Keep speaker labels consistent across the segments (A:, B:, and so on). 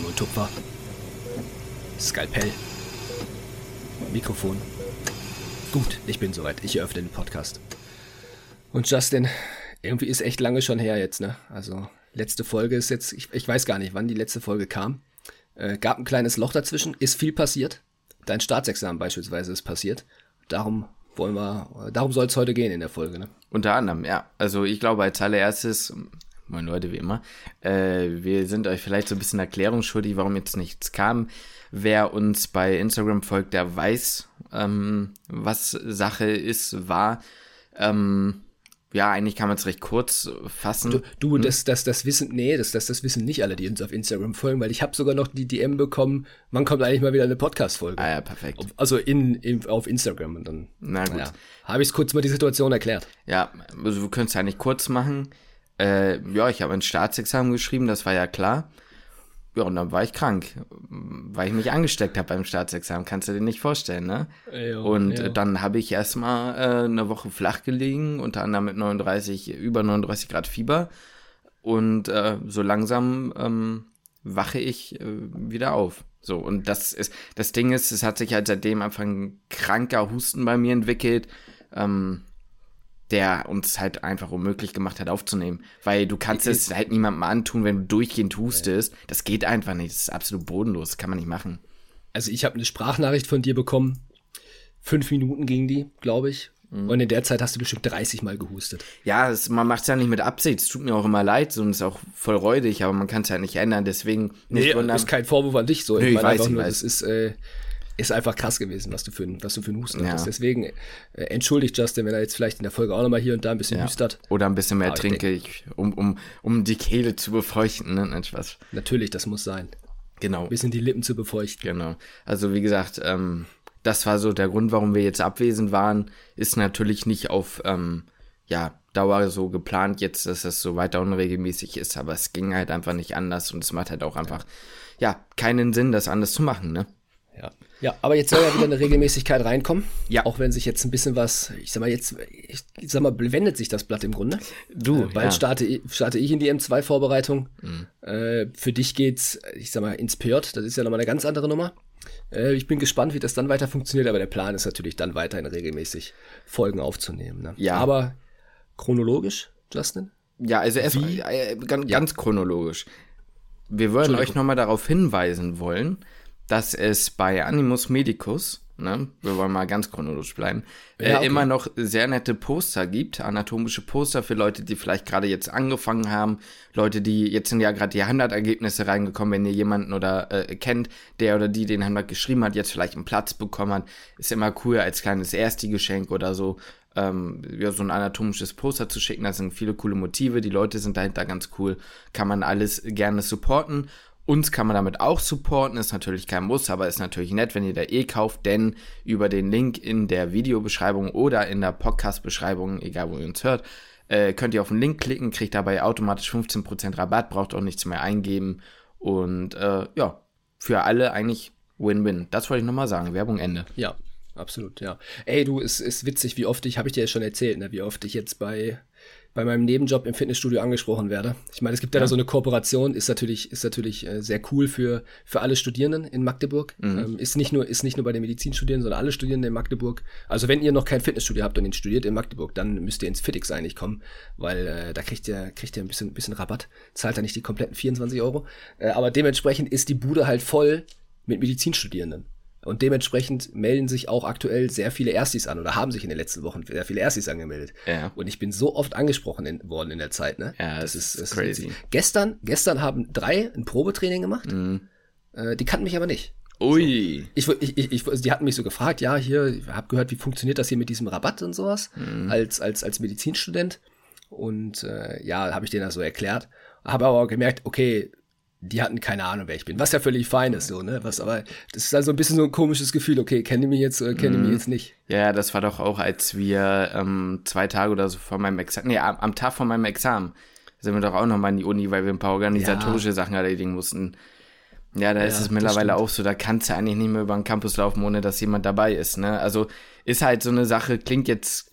A: Kämme und Tupfer. Skalpell. Mikrofon. Gut, ich bin soweit. Ich eröffne den Podcast. Und Justin, irgendwie ist echt lange schon her jetzt, ne? Also, letzte Folge ist jetzt, ich, ich weiß gar nicht, wann die letzte Folge kam. Äh, gab ein kleines Loch dazwischen, ist viel passiert. Dein Staatsexamen beispielsweise ist passiert. Darum wollen wir, darum soll es heute gehen in der Folge, ne?
B: Unter anderem, ja. Also ich glaube als allererstes, moin Leute, wie immer, äh, wir sind euch vielleicht so ein bisschen Erklärung schuldig, warum jetzt nichts kam. Wer uns bei Instagram folgt, der weiß, ähm, was Sache ist, war. Ähm, ja, eigentlich kann man es recht kurz fassen.
A: Du, du hm? das, das, das wissen, nee, das, das, das wissen nicht alle, die uns auf Instagram folgen, weil ich habe sogar noch die DM bekommen, wann kommt eigentlich mal wieder eine Podcast-Folge?
B: Ah ja, perfekt.
A: Also in, in, auf Instagram und dann.
B: Na gut.
A: Ja, habe ich kurz mal die Situation erklärt.
B: Ja, also wir können es eigentlich kurz machen. Äh, ja, ich habe ein Staatsexamen geschrieben, das war ja klar. Ja, und dann war ich krank, weil ich mich angesteckt habe beim Staatsexamen. Kannst du dir nicht vorstellen, ne?
A: Jo,
B: und
A: jo.
B: dann habe ich erstmal äh, eine Woche flach gelegen, unter anderem mit 39, über 39 Grad Fieber. Und äh, so langsam ähm, wache ich äh, wieder auf. So, und das ist, das Ding ist, es hat sich halt seitdem einfach ein kranker Husten bei mir entwickelt. Ähm, der uns halt einfach unmöglich gemacht hat aufzunehmen. Weil du kannst es halt niemandem antun, wenn du durchgehend hustest. Das geht einfach nicht. Das ist absolut bodenlos. Das kann man nicht machen.
A: Also ich habe eine Sprachnachricht von dir bekommen. Fünf Minuten ging die, glaube ich. Und in der Zeit hast du bestimmt 30 Mal gehustet.
B: Ja, es, man macht es ja nicht mit Absicht. Es tut mir auch immer leid und ist auch voll räudig, aber man kann es ja nicht ändern. Deswegen nicht
A: Nee,
B: wundern.
A: das ist kein Vorwurf an dich so.
B: Nee, ich
A: meine
B: weiß, ich
A: nur,
B: weiß.
A: das ist, äh, ist einfach krass gewesen, was du für, ein- was du für einen Husten
B: Ja.
A: hattest. Deswegen äh, entschuldigt Justin, wenn er jetzt vielleicht in der Folge auch nochmal hier und da ein bisschen
B: ja.
A: hüstert.
B: Oder ein bisschen mehr
A: Aber
B: trinke, ich, um, um, um die Kehle zu befeuchten. Ne? Nein, Spaß.
A: Natürlich, das muss sein.
B: Genau.
A: Ein bisschen die Lippen zu befeuchten.
B: Genau. Also wie gesagt, ähm, das war so der Grund, warum wir jetzt abwesend waren. Ist natürlich nicht auf ähm, ja, Dauer so geplant jetzt, dass das so weiter unregelmäßig ist, aber es ging halt einfach nicht anders und es macht halt auch einfach ja keinen Sinn, das anders zu machen, ne?
A: Ja. ja, aber jetzt soll ja wieder eine Regelmäßigkeit reinkommen.
B: Ja.
A: Auch wenn sich jetzt ein bisschen was, ich sag mal, jetzt, ich sag mal, wendet sich das Blatt im Grunde.
B: Du,
A: Äh, bald
B: ja.
A: starte, ich- starte ich in die M2-Vorbereitung. Äh, für dich geht's, ich sag mal, ins PJ, das ist ja nochmal eine ganz andere Nummer. Äh, ich bin gespannt, wie das dann weiter funktioniert, aber der Plan ist natürlich dann weiterhin regelmäßig Folgen aufzunehmen. Ne?
B: Ja.
A: Aber chronologisch, Justin?
B: Ja, also erst
A: Wie?
B: äh, ganz, ganz chronologisch. Wir würden euch nochmal darauf hinweisen wollen, dass es bei Animus Medicus, ne, wir wollen mal ganz chronologisch bleiben, äh,
A: Ja, okay.
B: immer noch sehr nette Poster gibt, anatomische Poster für Leute, die vielleicht gerade jetzt angefangen haben, Leute, die jetzt sind ja gerade die 100 Ergebnisse reingekommen, wenn ihr jemanden oder äh, kennt, der oder die den 100 geschrieben hat, jetzt vielleicht einen Platz bekommen hat, ist immer cool als kleines Ersti-Geschenk oder so, ähm, ja, so ein anatomisches Poster zu schicken. Da sind viele coole Motive, die Leute sind dahinter ganz cool. Kann man alles gerne supporten. Uns kann man damit auch supporten, ist natürlich kein Muss, aber ist natürlich nett, wenn ihr da eh kauft, denn über den Link in der Videobeschreibung oder in der Podcast-Beschreibung, egal wo ihr uns hört, äh, könnt ihr auf den Link klicken, kriegt dabei automatisch 15% Rabatt, braucht auch nichts mehr eingeben und äh, ja, für alle eigentlich Win-Win. Das wollte ich nochmal sagen. Werbung Ende.
A: Ja, absolut, ja. Ey, du, es ist witzig, wie oft ich, habe ich dir ja schon erzählt, ne, wie oft ich jetzt bei, bei meinem Nebenjob im Fitnessstudio angesprochen werde. Ich meine, es gibt ja, da so eine Kooperation, ist natürlich, ist natürlich äh, sehr cool für, für alle Studierenden in Magdeburg. Ähm, ist nicht nur, ist nicht nur bei den Medizinstudierenden, sondern alle Studierenden in Magdeburg. Also wenn ihr noch kein Fitnessstudio habt und ihn studiert in Magdeburg, dann müsst ihr ins Fitix eigentlich kommen, weil äh, da kriegt ihr, kriegt ihr ein bisschen, bisschen Rabatt, zahlt da nicht die kompletten 24 Euro. Äh, aber dementsprechend ist die Bude halt voll mit Medizinstudierenden. Und dementsprechend melden sich auch aktuell sehr viele Erstis an oder haben sich in den letzten Wochen sehr viele Erstis angemeldet.
B: Ja.
A: Und ich bin so oft angesprochen in, worden in der Zeit, ne?
B: Ja, das ist crazy.
A: witzig. Gestern, gestern haben drei ein Probetraining gemacht.
B: Mhm.
A: Äh, die kannten mich aber nicht.
B: Ui.
A: Ich, ich, ich, ich, die hatten mich so gefragt, ja, hier, ich habe gehört, wie funktioniert das hier mit diesem Rabatt und sowas,
B: Mhm.
A: als, als, als Medizinstudent. Und äh, ja, habe ich denen das so erklärt. Habe aber gemerkt, okay, die hatten keine Ahnung, wer ich bin. Was ja völlig fein ist, so, ne? Was aber, das ist also ein bisschen so ein komisches Gefühl, okay, kennen die mich jetzt oder kennen die
B: Mhm.
A: mich jetzt nicht?
B: Ja, das war doch auch, als wir ähm, zwei Tage oder so vor meinem Examen, nee, am, am Tag vor meinem Examen, sind wir doch auch nochmal in die Uni, weil wir ein paar organisatorische Sachen erledigen mussten. Ja, da ist
A: Ja,
B: es
A: das
B: mittlerweile auch so, da kannst du eigentlich nicht mehr über den Campus laufen, ohne dass jemand dabei ist, ne? Also ist halt so eine Sache, klingt jetzt,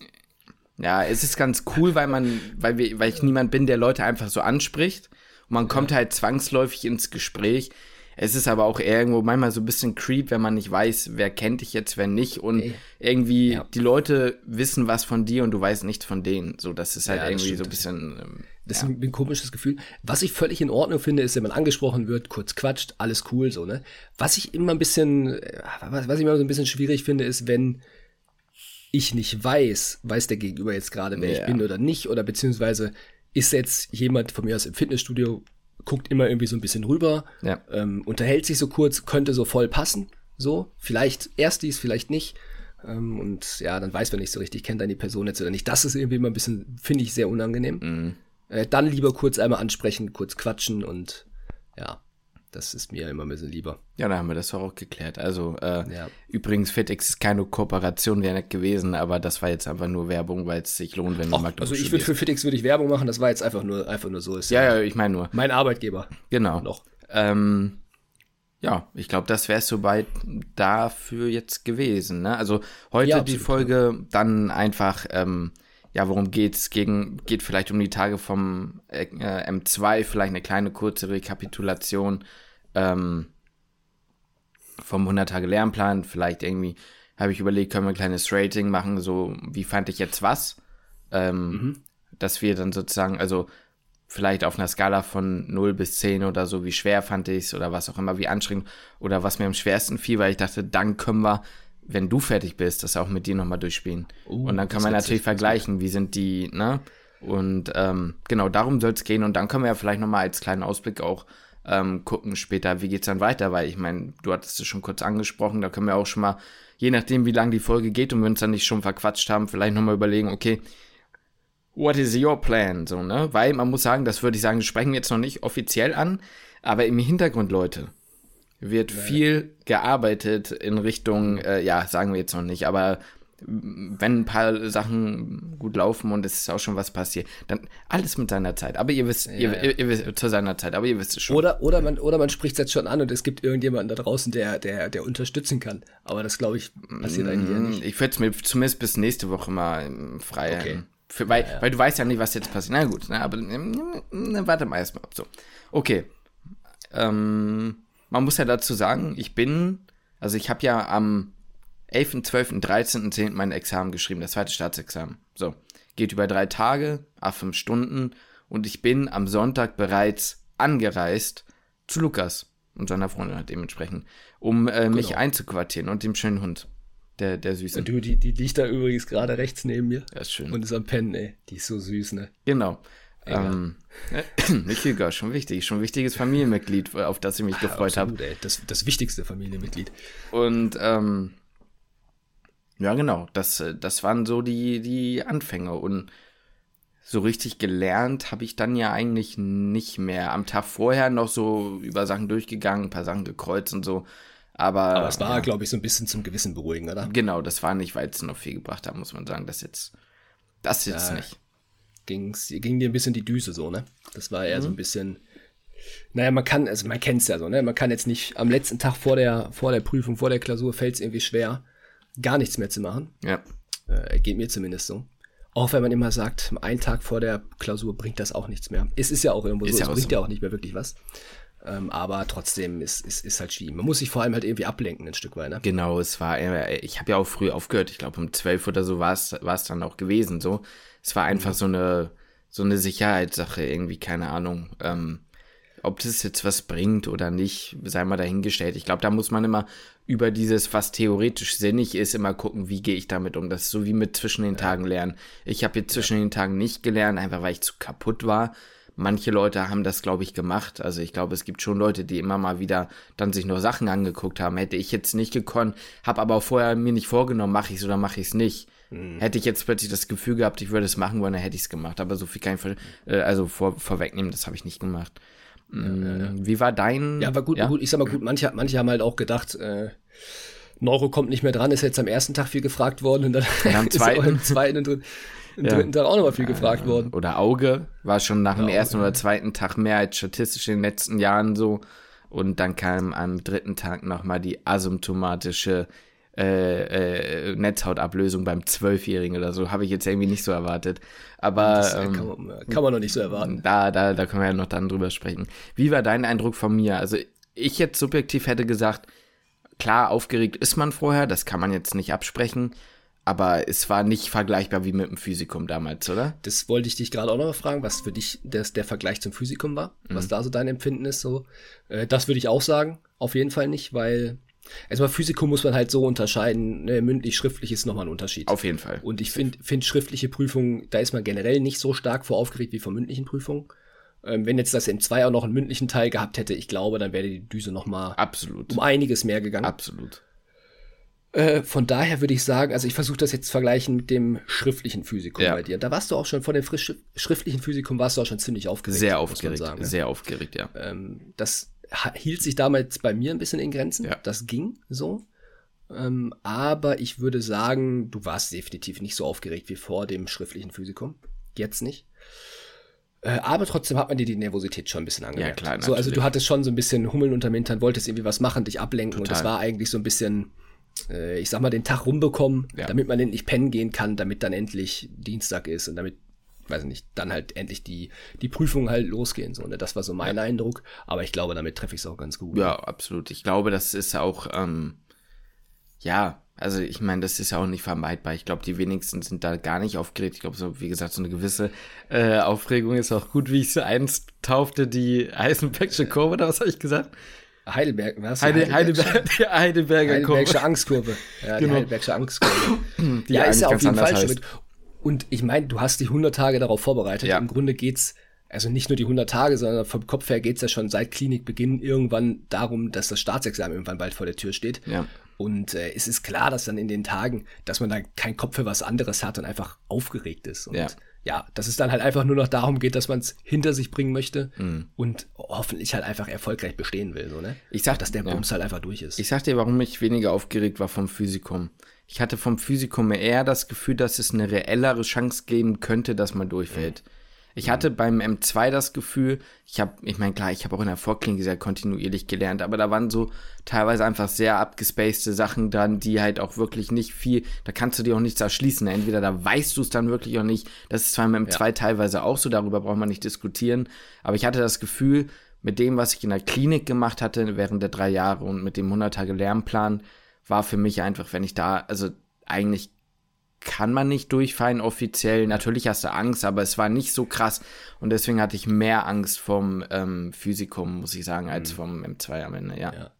B: ja, es ist ganz cool, weil man, weil wir, weil ich niemand bin, der Leute einfach so anspricht. Man kommt halt zwangsläufig ins Gespräch. Es ist aber auch irgendwo manchmal so ein bisschen creep, wenn man nicht weiß, wer kennt dich jetzt, wer nicht. Und Ey. irgendwie ja. die Leute wissen was von dir und du weißt nichts von denen. So, das ist halt ja, irgendwie so ein bisschen. Ähm,
A: das ja. ist ein, komisches Gefühl. Was ich völlig in Ordnung finde, ist, wenn man angesprochen wird, kurz quatscht, alles cool, so, ne? Was ich immer ein bisschen, äh, was ich immer so ein bisschen schwierig finde, ist, wenn ich nicht weiß, weiß der Gegenüber jetzt gerade, wer ich bin oder nicht, oder beziehungsweise ist jetzt jemand von mir aus im Fitnessstudio, guckt immer irgendwie so ein bisschen rüber, ja. ähm, unterhält sich so kurz, könnte so voll passen, so, vielleicht erst dies, vielleicht nicht. Ähm, und ja, dann weiß man nicht so richtig, kennt dann die Person jetzt oder nicht. Das ist irgendwie immer ein bisschen, finde ich, sehr unangenehm. Mhm. Äh, dann lieber kurz einmal ansprechen, kurz quatschen und ja, das ist mir immer ein bisschen lieber.
B: Ja, da haben wir das auch geklärt. Also, äh, ja. übrigens, FitX ist keine Kooperation, wäre nicht gewesen, aber das war jetzt einfach nur Werbung, weil es sich lohnt, wenn
A: du Ach, Also, ich würde für FitX würde ich Werbung machen, das war jetzt einfach nur, einfach nur so.
B: Ist ja, ja, ich meine nur.
A: Mein Arbeitgeber.
B: Genau. Noch. Ähm, ja, ich glaube, das wäre soweit dafür jetzt gewesen. Ne? Also, heute ja, die Folge dann einfach. Ähm, ja, worum geht's? Gegen, geht vielleicht um die Tage vom äh, M2, vielleicht eine kleine kurze Rekapitulation ähm, vom 100 Tage Lernplan. Vielleicht irgendwie habe ich überlegt, können wir ein kleines Rating machen, so wie fand ich jetzt was? Ähm, mhm. Dass wir dann sozusagen, also vielleicht auf einer Skala von 0 bis 10 oder so, wie schwer fand ich es oder was auch immer, wie anstrengend oder was mir am schwersten fiel, weil ich dachte, dann können wir wenn du fertig bist, das auch mit dir nochmal durchspielen. Uh, und dann kann man natürlich vergleichen, wie sind die, ne? Und ähm, genau, darum soll es gehen. Und dann können wir ja vielleicht nochmal als kleinen Ausblick auch ähm, gucken später, wie geht's dann weiter, weil ich meine, du hattest es schon kurz angesprochen, da können wir auch schon mal, je nachdem, wie lang die Folge geht und wir uns dann nicht schon verquatscht haben, vielleicht nochmal überlegen, okay, what is your plan? So, ne? Weil man muss sagen, das würde ich sagen, sprechen wir jetzt noch nicht offiziell an, aber im Hintergrund, Leute, wird Nein. viel gearbeitet in Richtung, äh, ja, sagen wir jetzt noch nicht, aber wenn ein paar Sachen gut laufen und es ist auch schon was passiert, dann alles mit seiner Zeit. Aber ihr wisst, ja, ihr, ja. Ihr, ihr, wisst zu seiner Zeit, aber ihr wisst es schon.
A: Oder, oder man, oder man spricht es jetzt schon an und es gibt irgendjemanden da draußen, der, der, der unterstützen kann. Aber das glaube ich passiert eigentlich ja nicht.
B: Ich würde es mir zumindest bis nächste Woche mal ähm, frei. Okay. Für, weil, ja, weil du weißt ja nicht, was jetzt passiert. Na gut, na, aber na, warte mal erstmal ab. So. Okay. Ähm, man muss ja dazu sagen, ich bin, also ich habe ja am 11., 12., 13., 10. mein Examen geschrieben, das zweite Staatsexamen. So, geht über drei Tage, a fünf Stunden und ich bin am Sonntag bereits angereist zu Lukas und seiner Freundin halt dementsprechend, um äh, mich genau. einzuquartieren und dem schönen Hund. Der, der süße.
A: Und du, die, die liegt da übrigens gerade rechts neben mir.
B: Das ist schön.
A: Und ist am Pennen, ey. Die ist so süß, ne?
B: Genau. Ähm, Hilger, schon wichtig, schon wichtiges Familienmitglied, auf das ich mich ah, gefreut habe.
A: Das, das wichtigste Familienmitglied.
B: Und ähm, ja, genau, das, das waren so die, die Anfänge. Und so richtig gelernt habe ich dann ja eigentlich nicht mehr. Am Tag vorher noch so über Sachen durchgegangen, ein paar Sachen gekreuzt und so. Aber,
A: Aber es war, ja, glaube ich, so ein bisschen zum Gewissen beruhigen, oder?
B: Genau, das war nicht, weil es noch viel gebracht hat, muss man sagen. Das jetzt, das jetzt ja, nicht
A: ging's, ging dir ein bisschen die Düse so, ne? Das war eher mhm. so ein bisschen. Naja, man kann, also man kennt es ja so, ne? Man kann jetzt nicht am letzten Tag vor der, vor der Prüfung, vor der Klausur fällt es irgendwie schwer, gar nichts mehr zu machen.
B: Ja.
A: Äh, geht mir zumindest so. Auch wenn man immer sagt, einen Tag vor der Klausur bringt das auch nichts mehr. Es ist ja auch irgendwo ist so, ja es bringt so. ja auch nicht mehr wirklich was. Ähm, aber trotzdem ist, ist, ist halt schwierig. Man muss sich vor allem halt irgendwie ablenken, ein Stück weit. Ne?
B: Genau, es war, ich habe ja auch früh aufgehört. Ich glaube, um zwölf oder so war es dann auch gewesen. So, es war einfach so eine, so eine Sicherheitssache, irgendwie, keine Ahnung. Ähm, ob das jetzt was bringt oder nicht, sei mal dahingestellt. Ich glaube, da muss man immer über dieses, was theoretisch sinnig ist, immer gucken, wie gehe ich damit um. Das ist so wie mit zwischen den Tagen lernen. Ich habe jetzt zwischen den Tagen nicht gelernt, einfach weil ich zu kaputt war. Manche Leute haben das, glaube ich, gemacht. Also ich glaube, es gibt schon Leute, die immer mal wieder dann sich nur Sachen angeguckt haben. Hätte ich jetzt nicht gekonnt, habe aber vorher mir nicht vorgenommen, mache ich es oder mache ich es nicht. Mhm. Hätte ich jetzt plötzlich das Gefühl gehabt, ich würde es machen wollen, dann hätte ich es gemacht. Aber so viel kann ich äh, also vor, vorwegnehmen, das habe ich nicht gemacht. Ja, ja, ja. Wie war dein?
A: Ja, war gut, gut. Ich sag mal gut, manche, manche haben halt auch gedacht, äh, Neuro kommt nicht mehr dran, ist jetzt am ersten Tag viel gefragt worden und dann
B: und am zweiten.
A: ist am zweiten und dritten, im dritten Tag auch nochmal viel gefragt worden.
B: Oder Auge war schon nach dem ersten oder zweiten Tag mehr als statistisch in den letzten Jahren so. Und dann kam am dritten Tag nochmal die asymptomatische äh, äh, Netzhautablösung beim Zwölfjährigen oder so. Habe ich jetzt irgendwie nicht so erwartet. Aber das,
A: ähm, kann, man, kann, man, noch nicht so erwarten.
B: Da, da, da können wir ja noch dann drüber sprechen. Wie war dein Eindruck von mir? Also ich jetzt subjektiv hätte gesagt, klar, aufgeregt ist man vorher, das kann man jetzt nicht absprechen, aber es war nicht vergleichbar wie mit dem Physikum damals, oder?
A: Das wollte ich dich gerade auch noch fragen, was für dich das, der Vergleich zum Physikum war, mhm. was da so dein Empfinden ist. So, äh, das würde ich auch sagen, auf jeden Fall nicht, weil erstmal Physikum muss man halt so unterscheiden, ne, mündlich, schriftlich ist nochmal ein Unterschied.
B: Auf jeden Fall.
A: Und ich finde find schriftliche Prüfungen, da ist man generell nicht so stark vor aufgeregt wie vor mündlichen Prüfungen. Ähm, wenn jetzt das M2 auch noch einen mündlichen Teil gehabt hätte, ich glaube, dann wäre die Düse noch mal
B: Absolut.
A: um einiges mehr gegangen.
B: Absolut.
A: Äh, von daher würde ich sagen, also ich versuche das jetzt zu vergleichen mit dem schriftlichen Physikum ja. bei dir. Da warst du auch schon, vor dem frisch, schriftlichen Physikum warst du auch schon ziemlich aufgeregt.
B: Sehr aufgeregt, sagen, sehr aufgeregt, ja.
A: Ähm, das hielt sich damals bei mir ein bisschen in Grenzen. Ja. Das ging so. Ähm, aber ich würde sagen, du warst definitiv nicht so aufgeregt wie vor dem schriftlichen Physikum. Jetzt nicht. Äh, aber trotzdem hat man dir die Nervosität schon ein bisschen angemerkt. Ja, klar, so, also du hattest schon so ein bisschen Hummeln unterm Hintern, wolltest irgendwie was machen, dich ablenken Total. und das war eigentlich so ein bisschen, äh, ich sag mal, den Tag rumbekommen, ja. damit man endlich pennen gehen kann, damit dann endlich Dienstag ist und damit, weiß nicht, dann halt endlich die, die Prüfungen halt losgehen. So, ne? Das war so mein ja. Eindruck, aber ich glaube, damit treffe ich es auch ganz gut.
B: Ja, absolut. Ich glaube, das ist auch, ähm, ja, also ich meine, das ist ja auch nicht vermeidbar. Ich glaube, die wenigsten sind da gar nicht aufgeregt. Ich glaube, so wie gesagt, so eine gewisse äh, Aufregung ist auch gut, wie ich sie einst taufte, die Eisenbergsche Kurve, oder was habe ich gesagt?
A: Heidelberg, was?
B: Heide, Heidelberg, die Heidelberger
A: Heidelbergische Angstkurve. Ja, genau. die Heidelbergische Angstkurve. Die ja, ist ja auf jeden Fall schon Und ich meine, du hast dich 100 Tage darauf vorbereitet. Ja. Im Grunde geht's also nicht nur die 100 Tage, sondern vom Kopf her geht's ja schon seit Klinikbeginn irgendwann darum, dass das Staatsexamen irgendwann bald vor der Tür steht.
B: Ja.
A: Und äh, es ist klar, dass dann in den Tagen, dass man da keinen Kopf für was anderes hat und einfach aufgeregt ist. Und ja, ja dass es dann halt einfach nur noch darum geht, dass man es hinter sich bringen möchte mhm. und hoffentlich halt einfach erfolgreich bestehen will. So, ne?
B: Ich sag,
A: dass der Bums ja. halt einfach durch ist.
B: Ich sag dir, warum ich weniger aufgeregt war vom Physikum. Ich hatte vom Physikum eher das Gefühl, dass es eine reellere Chance geben könnte, dass man durchfällt. Mhm. Ich hatte beim M2 das Gefühl, ich habe, ich meine, klar, ich habe auch in der Vorklinik sehr kontinuierlich gelernt, aber da waren so teilweise einfach sehr abgespacede Sachen dran, die halt auch wirklich nicht viel, da kannst du dir auch nichts erschließen. Entweder da weißt du es dann wirklich auch nicht. Das ist zwar im M2 ja. teilweise auch so, darüber braucht man nicht diskutieren, aber ich hatte das Gefühl, mit dem, was ich in der Klinik gemacht hatte während der drei Jahre und mit dem 100 Tage Lernplan, war für mich einfach, wenn ich da, also eigentlich kann man nicht durchfallen offiziell. Natürlich hast du Angst, aber es war nicht so krass. Und deswegen hatte ich mehr Angst vom ähm, Physikum, muss ich sagen, als mhm. vom M2 am Ende, ja.
A: ja.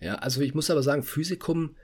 A: Ja, also ich muss aber sagen, Physikum,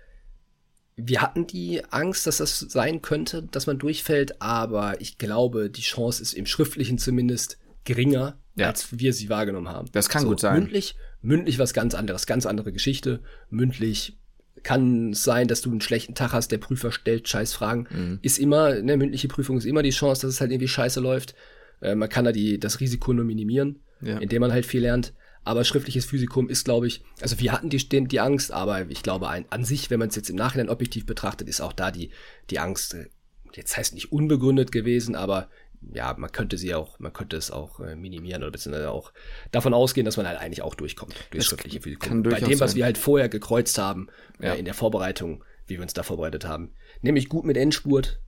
A: wir hatten die Angst, dass das sein könnte, dass man durchfällt, aber ich glaube, die Chance ist im Schriftlichen zumindest geringer, ja. als wir sie wahrgenommen haben.
B: Das kann so, gut sein.
A: Mündlich, mündlich was ganz anderes, ganz andere Geschichte. Mündlich kann sein, dass du einen schlechten Tag hast, der Prüfer stellt Scheißfragen. Mhm. Ist immer, eine mündliche Prüfung ist immer die Chance, dass es halt irgendwie scheiße läuft. Äh, man kann da die, das Risiko nur minimieren, ja. indem man halt viel lernt. Aber schriftliches Physikum ist, glaube ich, also wir hatten die, die Angst, aber ich glaube, ein, an sich, wenn man es jetzt im Nachhinein objektiv betrachtet, ist auch da die, die Angst, äh, jetzt heißt nicht unbegründet gewesen, aber ja, man könnte sie auch, man könnte es auch äh, minimieren oder beziehungsweise auch davon ausgehen, dass man halt eigentlich auch durchkommt durch schriftliche Physikum. Bei dem, was sein. wir halt vorher gekreuzt haben, äh, ja. in der Vorbereitung, wie wir uns da vorbereitet haben. Nämlich gut mit Endspurt.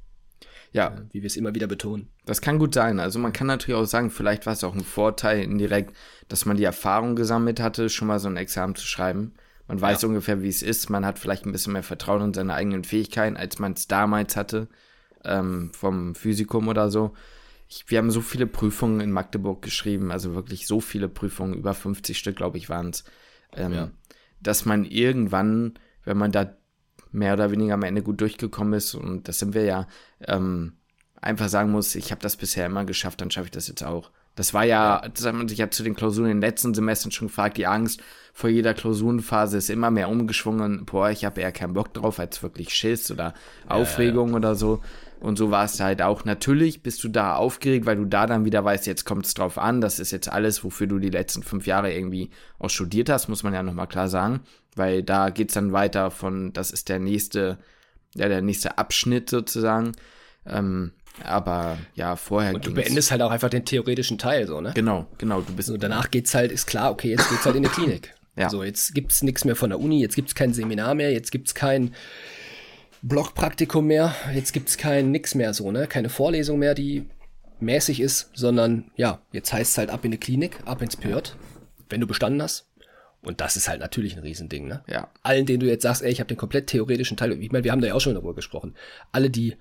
A: Ja. Äh, wie wir es immer wieder betonen.
B: Das kann gut sein. Also man kann natürlich auch sagen, vielleicht war es auch ein Vorteil indirekt, dass man die Erfahrung gesammelt hatte, schon mal so ein Examen zu schreiben. Man weiß ja. ungefähr, wie es ist. Man hat vielleicht ein bisschen mehr Vertrauen in seine eigenen Fähigkeiten, als man es damals hatte, ähm, vom Physikum oder so ich, wir haben so viele Prüfungen in Magdeburg geschrieben, also wirklich so viele Prüfungen, über 50 Stück, glaube ich, waren es, ähm, ja. dass man irgendwann, wenn man da mehr oder weniger am Ende gut durchgekommen ist, und das sind wir ja, ähm, einfach sagen muss, ich habe das bisher immer geschafft, dann schaffe ich das jetzt auch. Das war ja, das hat man sich ja zu den Klausuren in den letzten Semestern schon gefragt, die Angst vor jeder Klausurenphase ist immer mehr umgeschwungen, boah, ich habe eher keinen Bock drauf, als wirklich Schiss oder Aufregung ja, ja. oder so. Und so war es halt auch. Natürlich bist du da aufgeregt, weil du da dann wieder weißt, jetzt kommt es drauf an. Das ist jetzt alles, wofür du die letzten fünf Jahre irgendwie auch studiert hast, muss man ja nochmal klar sagen. Weil da geht es dann weiter von, das ist der nächste, ja, der nächste Abschnitt sozusagen. Ähm, aber ja, vorher.
A: Und du beendest halt auch einfach den theoretischen Teil, so, ne?
B: Genau, genau. Du bist.
A: Und danach geht's halt, ist klar, okay, jetzt geht's halt in die Klinik. Ja. So, jetzt gibt's nichts mehr von der Uni, jetzt gibt's kein Seminar mehr, jetzt gibt's kein Blockpraktikum mehr. Jetzt gibt's kein nix mehr so, ne? Keine Vorlesung mehr, die mäßig ist, sondern ja, jetzt heißt es halt ab in die Klinik, ab ins PJ, wenn du bestanden hast. Und das ist halt natürlich ein Riesending, ne?
B: Ja.
A: Allen, denen du jetzt sagst, ey, ich habe den komplett theoretischen Teil, ich meine, wir haben da ja auch schon darüber gesprochen. Alle, die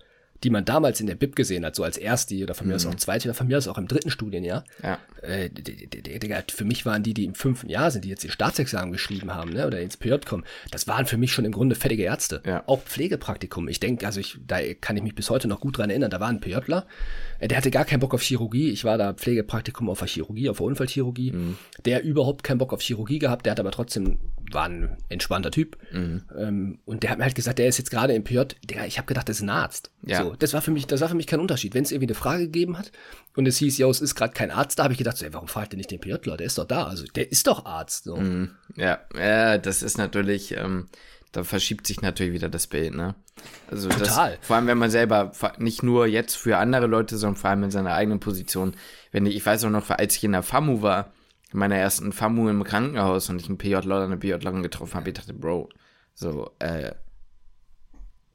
A: die man damals in der Bib gesehen hat, so als erste oder von mir aus auch zweite oder von mir aus auch im dritten Studienjahr.
B: Ja.
A: Äh, Digga, für mich waren die, die im fünften Jahr sind, die jetzt ihr Staatsexamen geschrieben haben, ne, oder ins PJ kommen, das waren für mich schon im Grunde fertige Ärzte.
B: Ja.
A: Auch Pflegepraktikum. Ich denke, also ich, da kann ich mich bis heute noch gut dran erinnern, da war ein PJler, äh, der hatte gar keinen Bock auf Chirurgie. Ich war da Pflegepraktikum auf der Chirurgie, auf der Unfallchirurgie.
B: Mhm.
A: Der überhaupt keinen Bock auf Chirurgie gehabt, der hat aber trotzdem, war ein entspannter Typ.
B: Mhm.
A: Ähm, und der hat mir halt gesagt, der ist jetzt gerade im PJ, Digga, ich habe gedacht, das ist ein Arzt.
B: Ja.
A: So, das war für mich, das war für mich kein Unterschied. Wenn es irgendwie eine Frage gegeben hat und es hieß, ja, es ist gerade kein Arzt, da habe ich gedacht, so, ey, warum fragt ihr nicht den PJler? Der ist doch da. Also der ist doch Arzt. So.
B: Mhm. Ja, ja, das ist natürlich, ähm, da verschiebt sich natürlich wieder das Bild, ne? Also
A: Total.
B: Das, vor allem, wenn man selber, nicht nur jetzt für andere Leute, sondern vor allem in seiner eigenen Position. Wenn ich, ich weiß auch noch, als ich in der FAMU war, in meiner ersten FAMU im Krankenhaus und ich einen PJler oder eine PJlerin getroffen habe, ich dachte, Bro, so, äh,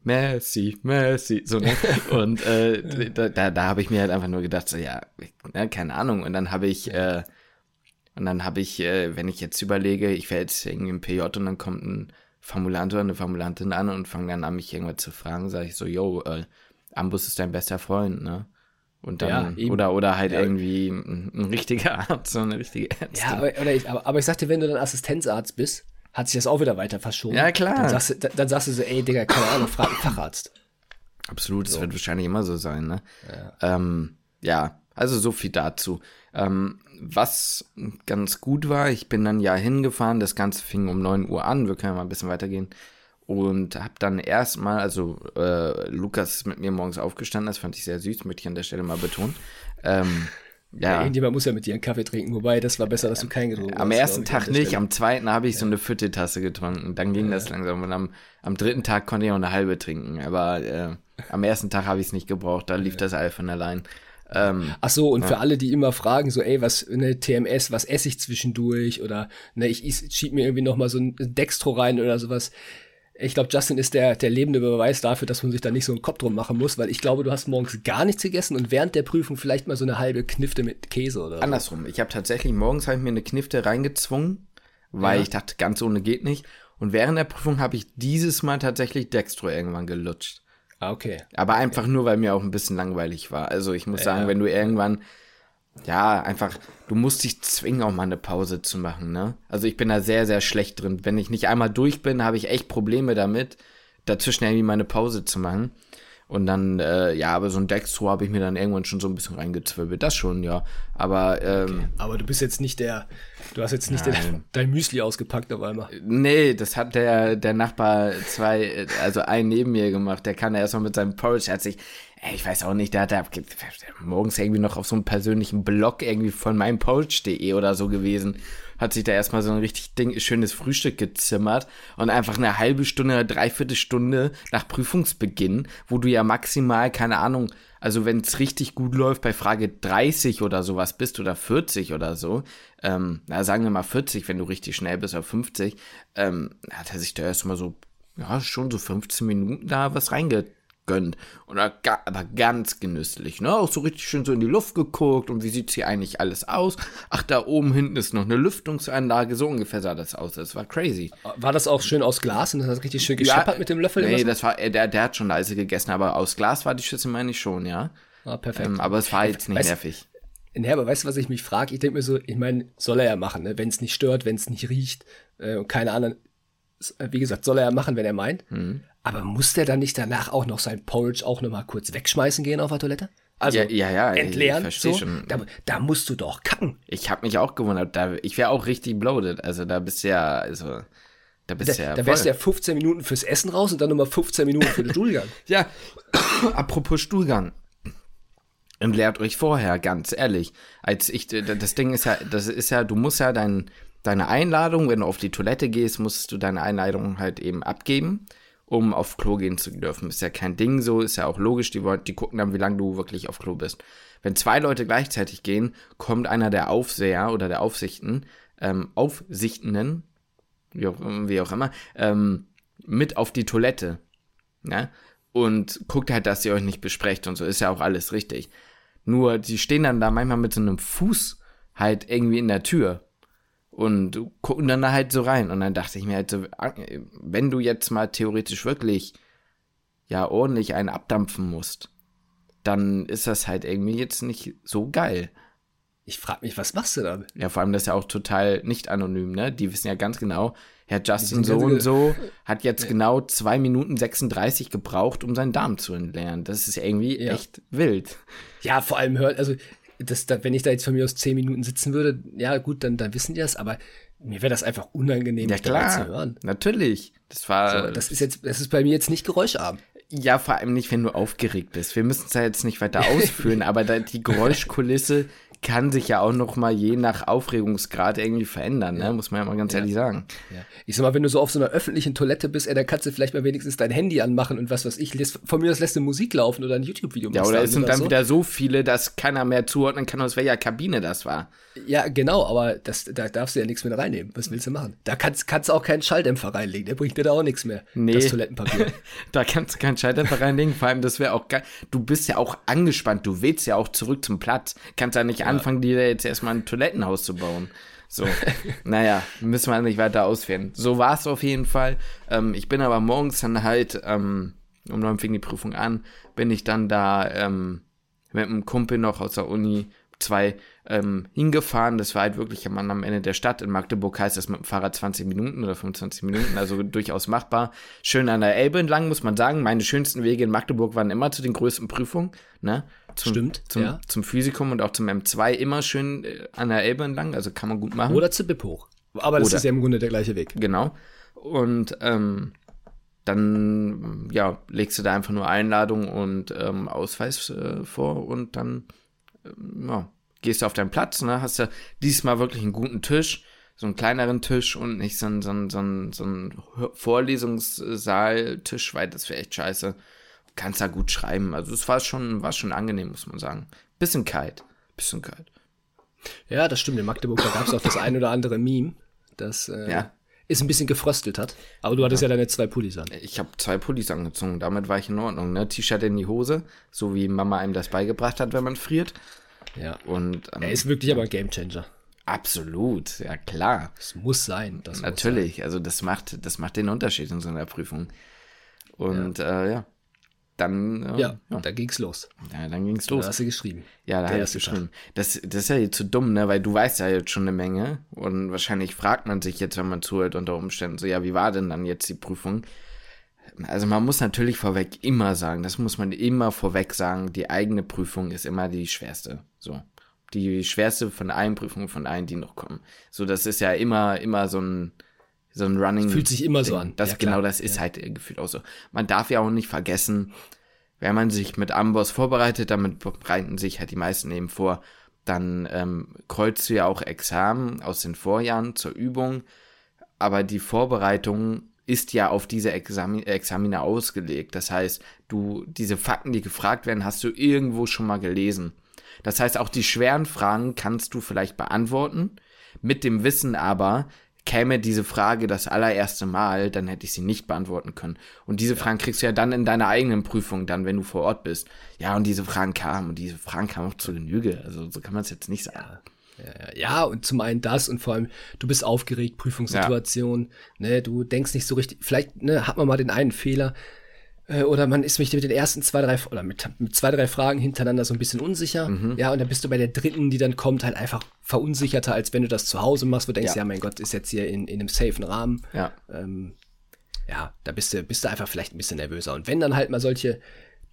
B: Messi, Messi, so, ne? Und äh, da, da, da habe ich mir halt einfach nur gedacht, so, ja, ne, keine Ahnung. Und dann habe ich, äh, und dann habe ich, äh, wenn ich jetzt überlege, ich wäre jetzt irgendwie im PJ und dann kommt ein Formulant oder eine Formulantin an und fange dann an, mich irgendwas zu fragen, sage ich so, yo, äh, Ambus ist dein bester Freund, ne? Und dann,
A: Ja,
B: oder, oder halt
A: Ja.
B: irgendwie ein, ein richtiger Arzt, so eine richtige Ärztin.
A: Ja, aber, ich, aber, aber ich sagte, wenn du dann Assistenzarzt bist, hat sich das auch wieder weiter verschoben.
B: Ja, klar.
A: Dann sagst, du, dann, dann sagst du so, ey, Digga, keine Ahnung, frag einen Facharzt.
B: Absolut, das wird wahrscheinlich immer so sein, ne? Ja, ähm, ja also so viel dazu. Ähm, was ganz gut war, ich bin dann ja hingefahren, das Ganze fing um 9 Uhr an, wir können ja mal ein bisschen weitergehen. Und hab dann erstmal, also äh, Lukas ist mit mir morgens aufgestanden, das fand ich sehr süß, möchte ich an der Stelle mal betonen. Ähm, ja,
A: Irgendjemand muss ja mit dir einen Kaffee trinken, wobei das war besser, dass du keinen getrunken
B: am
A: hast,
B: ersten
A: ich, an
B: Tag nicht,
A: Stelle.
B: am zweiten habe ich so eine Vierteltasse getrunken. Dann ging das langsam. Und am, am dritten Tag konnte ich auch eine halbe trinken. Aber äh, am ersten Tag habe ich es nicht gebraucht. Da lief das All von allein. Ähm,
A: Ach so, und für alle, die immer fragen, so, ey, was, ne, TMS, was esse ich zwischendurch? Oder, ne, ich, ich schieb mir irgendwie noch mal so ein Dextro rein oder sowas. Ich glaube, Justin ist der, der lebende Beweis dafür, dass man sich da nicht so einen Kopf drum machen muss, weil ich glaube, du hast morgens gar nichts gegessen und während der Prüfung vielleicht mal so eine halbe Knifte mit Käse oder so.
B: andersrum. Ich habe tatsächlich morgens habe ich mir eine Knifte reingezwungen, weil
A: Ja.
B: ich dachte, ganz ohne geht nicht. Und während der Prüfung habe ich dieses Mal tatsächlich Dextro irgendwann gelutscht.
A: Ah, okay.
B: Aber einfach nur, weil mir auch ein bisschen langweilig war. Also ich muss sagen, wenn du irgendwann, ja, einfach, du musst dich zwingen, auch mal eine Pause zu machen, ne? Also ich bin da sehr, sehr schlecht drin. Wenn ich nicht einmal durch bin, habe ich echt Probleme damit, dazwischen irgendwie mal eine Pause zu machen. Und dann, äh, ja, aber so ein Dextro habe ich mir dann irgendwann schon so ein bisschen reingezwirbelt. Das schon, ja. Aber, ähm,
A: Aber du bist jetzt nicht der, du hast jetzt nicht den, dein Müsli ausgepackt auf einmal.
B: Nee, das hat der, der Nachbar zwei, also einen neben mir gemacht. Der kann erstmal mit seinem Porridge, der hat sich, ey, ich weiß auch nicht, der hat da morgens irgendwie noch auf so einem persönlichen Blog irgendwie von meinem Porridge.de oder so gewesen. Hat sich da erstmal so ein richtig Ding, schönes Frühstück gezimmert und einfach eine halbe Stunde, eine Dreiviertelstunde nach Prüfungsbeginn, wo du ja maximal, keine Ahnung, also wenn es richtig gut läuft, bei Frage 30 oder sowas bist oder 40 oder so, ähm, na sagen wir mal 40, wenn du richtig schnell bist, oder 50, ähm, hat er sich da erstmal so, ja, schon so 15 Minuten da was reingegönnt. Und da, ga- aber ganz genüsslich, ne? Auch so richtig schön so in die Luft geguckt und wie sieht's hier eigentlich alles aus? Ach, da oben hinten ist noch eine Lüftungsanlage, so ungefähr sah das aus. Das war crazy.
A: War das auch schön aus Glas und das hat richtig schön gescheppert mit dem Löffel?
B: Nee, das war, äh, der, der hat schon leise gegessen, aber aus Glas war die Schüssel, meine ich schon, ja.
A: ah, perfekt.
B: Ähm, aber es war jetzt nicht
A: Weißt-
B: nervig.
A: Nee, aber weißt du, was ich mich frage? Ich denke mir so, ich meine, soll er ja machen, ne? wenn es nicht stört, wenn es nicht riecht äh, und keine anderen. Wie gesagt, soll er ja machen, wenn er meint.
B: Mhm.
A: Aber muss der dann nicht danach auch noch sein Porridge auch noch mal kurz wegschmeißen gehen auf der Toilette? Also
B: Ja, ja, ja, ich
A: entleeren,
B: versteh
A: so?
B: schon.
A: Da, da musst du doch kacken.
B: Ich habe mich auch gewundert, da, ich wäre auch richtig bloated. Also da bist du ja, also, da bist du
A: Da,
B: ja
A: da wärst du ja 15 Minuten fürs Essen raus und dann nochmal 15 Minuten für den Stuhlgang.
B: Ja, apropos Stuhlgang. Entleert euch vorher, ganz ehrlich. Als ich, das Ding ist ja, das ist ja, du musst ja dein, deine Einladung, wenn du auf die Toilette gehst, musst du deine Einladung halt eben abgeben, um auf Klo gehen zu dürfen. Ist ja kein Ding so, ist ja auch logisch, die, die gucken dann, wie lange du wirklich auf Klo bist. Wenn zwei Leute gleichzeitig gehen, kommt einer der Aufseher oder der Aufsichten, ähm, Aufsichtenden, wie auch, wie auch immer, ähm, mit auf die Toilette. Ne? Und guckt halt, dass ihr euch nicht besprecht und so, ist ja auch alles richtig. Nur, die stehen dann da manchmal mit so einem Fuß halt irgendwie in der Tür. Und gucken dann da halt so rein. Und dann dachte ich mir halt so, wenn du jetzt mal theoretisch wirklich ja ordentlich einen abdampfen musst, dann ist das halt irgendwie jetzt nicht so geil.
A: Ich frage mich, was machst du da?
B: Ja, vor allem das ist ja auch total nicht anonym, ne? Die wissen ja ganz genau, Herr Justin so und so hat jetzt ja. genau zwei Minuten 36 gebraucht, um seinen Darm zu entleeren. Das ist irgendwie ja. echt wild.
A: Ja, vor allem hört, also das, da, wenn ich da jetzt von mir aus zehn Minuten sitzen würde, ja gut, dann, dann wissen die das, aber mir wäre das einfach unangenehm,
B: ja, klar, zu hören. Natürlich. Das war.
A: So, das ist jetzt, das ist bei mir jetzt nicht geräuscharm.
B: Ja, vor allem nicht, wenn du aufgeregt bist. Wir müssen es ja jetzt nicht weiter ausführen, aber die Geräuschkulisse kann sich ja auch noch mal je nach Aufregungsgrad irgendwie verändern, ne? muss man ja mal ganz ja. ehrlich sagen.
A: Ja. Ich sag mal, wenn du so auf so einer öffentlichen Toilette bist, ey, dann kannst du vielleicht mal wenigstens dein Handy anmachen und was weiß ich, von mir aus lässt du Musik laufen oder ein YouTube-Video
B: Ja, oder es sind dann so. wieder so viele, dass keiner mehr zuordnen kann, aus welcher Kabine das war.
A: Ja, genau, aber das, da darfst du ja nichts mehr reinnehmen. Was willst du machen? Da kannst, kannst du auch keinen Schalldämpfer reinlegen, der bringt dir da auch nichts mehr.
B: Nee. Das Toilettenpapier. da kannst du keinen Schalldämpfer reinlegen, vor allem das wäre auch geil. Du bist ja auch angespannt, du willst ja auch zurück zum Platz. Kannst ja nicht ja. Anfangen, dir jetzt erstmal ein Toilettenhaus zu bauen. So, naja, müssen wir nicht weiter ausführen. So war es auf jeden Fall. Ähm, ich bin aber morgens dann halt, ähm, um neun fing die Prüfung an, bin ich dann da ähm, mit einem Kumpel noch aus der Uni zwei ähm, hingefahren. Das war halt wirklich am, Ende der Stadt. In Magdeburg heißt das mit dem Fahrrad 20 Minuten oder 25 Minuten, also durchaus machbar. Schön an der Elbe entlang, muss man sagen. Meine schönsten Wege in Magdeburg waren immer zu den größten Prüfungen. Ne? Zum,
A: Stimmt,
B: zum,
A: ja.
B: zum Physikum und auch zum M2 immer schön äh, an der Elbe entlang, also kann man gut machen.
A: Oder zu BIP hoch. Aber das Oder, ist ja im Grunde der gleiche Weg.
B: Genau. Und ähm, dann ja, legst du da einfach nur Einladung und ähm, Ausweis äh, vor und dann ähm, ja, gehst du auf deinen Platz, ne? Hast ja diesmal wirklich einen guten Tisch, so einen kleineren Tisch und nicht so einen, so einen, so einen, so einen Vorlesungssaaltisch, weil das wäre echt scheiße. Kannst da gut schreiben. Also es war schon, war schon angenehm, muss man sagen. Bisschen kalt. Bisschen kalt.
A: Ja, das stimmt. In Magdeburg, da gab es auch das ein oder andere Meme, das äh, ja. ist ein bisschen gefröstelt hat. Aber du hattest ja, ja deine zwei Pullis an.
B: Ich habe zwei Pullis angezogen, damit war ich in Ordnung. Ne? T-Shirt in die Hose, so wie Mama einem das beigebracht hat, wenn man friert.
A: Ja. Und, ähm, er ist wirklich aber ein Gamechanger.
B: Absolut, ja klar.
A: Es muss sein.
B: Das Natürlich, sein. also das macht, das macht den Unterschied in so einer Prüfung. Und ja, äh, ja. dann.
A: Äh, ja, ja, da ging's los.
B: Ja, dann ging's los.
A: Da hast du geschrieben.
B: Ja, da hast du geschrieben. Das, das ist ja jetzt zu so dumm, ne, weil du weißt ja jetzt schon eine Menge und wahrscheinlich fragt man sich jetzt, wenn man zuhört unter Umständen, so, ja, wie war denn dann jetzt die Prüfung? Also man muss natürlich vorweg immer sagen, das muss man immer vorweg sagen, die eigene Prüfung ist immer die schwerste. So. Die schwerste von allen Prüfungen von allen, die noch kommen. So, das ist ja immer, immer so ein, so ein Running. Das
A: fühlt sich immer so an.
B: Das, ja, genau, das ist ja. halt gefühlt auch so. Man darf ja auch nicht vergessen, wenn man sich mit Amboss vorbereitet, damit bereiten sich halt die meisten eben vor, dann ähm, kreuzt du ja auch Examen aus den Vorjahren zur Übung, aber die Vorbereitung ist ja auf diese Examin Examine ausgelegt. Das heißt, du, diese Fakten, die gefragt werden, hast du irgendwo schon mal gelesen. Das heißt, auch die schweren Fragen kannst du vielleicht beantworten. Mit dem Wissen aber, käme diese Frage das allererste Mal, dann hätte ich sie nicht beantworten können. Und diese ja. Fragen kriegst du ja dann in deiner eigenen Prüfung, dann, wenn du vor Ort bist. Ja, und diese Fragen kamen, und diese Fragen kamen auch zur Genüge. Also so kann man es jetzt nicht sagen.
A: Ja. Ja, ja, und zum einen das und vor allem, du bist aufgeregt, Prüfungssituation, ja. ne, du denkst nicht so richtig, vielleicht ne, hat man mal den einen Fehler äh, oder man ist mit den ersten zwei, drei, oder mit, mit zwei, drei Fragen hintereinander so ein bisschen unsicher, mhm. ja, und dann bist du bei der dritten, die dann kommt, halt einfach verunsicherter, als wenn du das zu Hause machst, wo du denkst, ja, ja mein Gott, ist jetzt hier in, in einem safen Rahmen.
B: Ja.
A: Ähm, ja, da bist du, bist du einfach vielleicht ein bisschen nervöser. Und wenn dann halt mal solche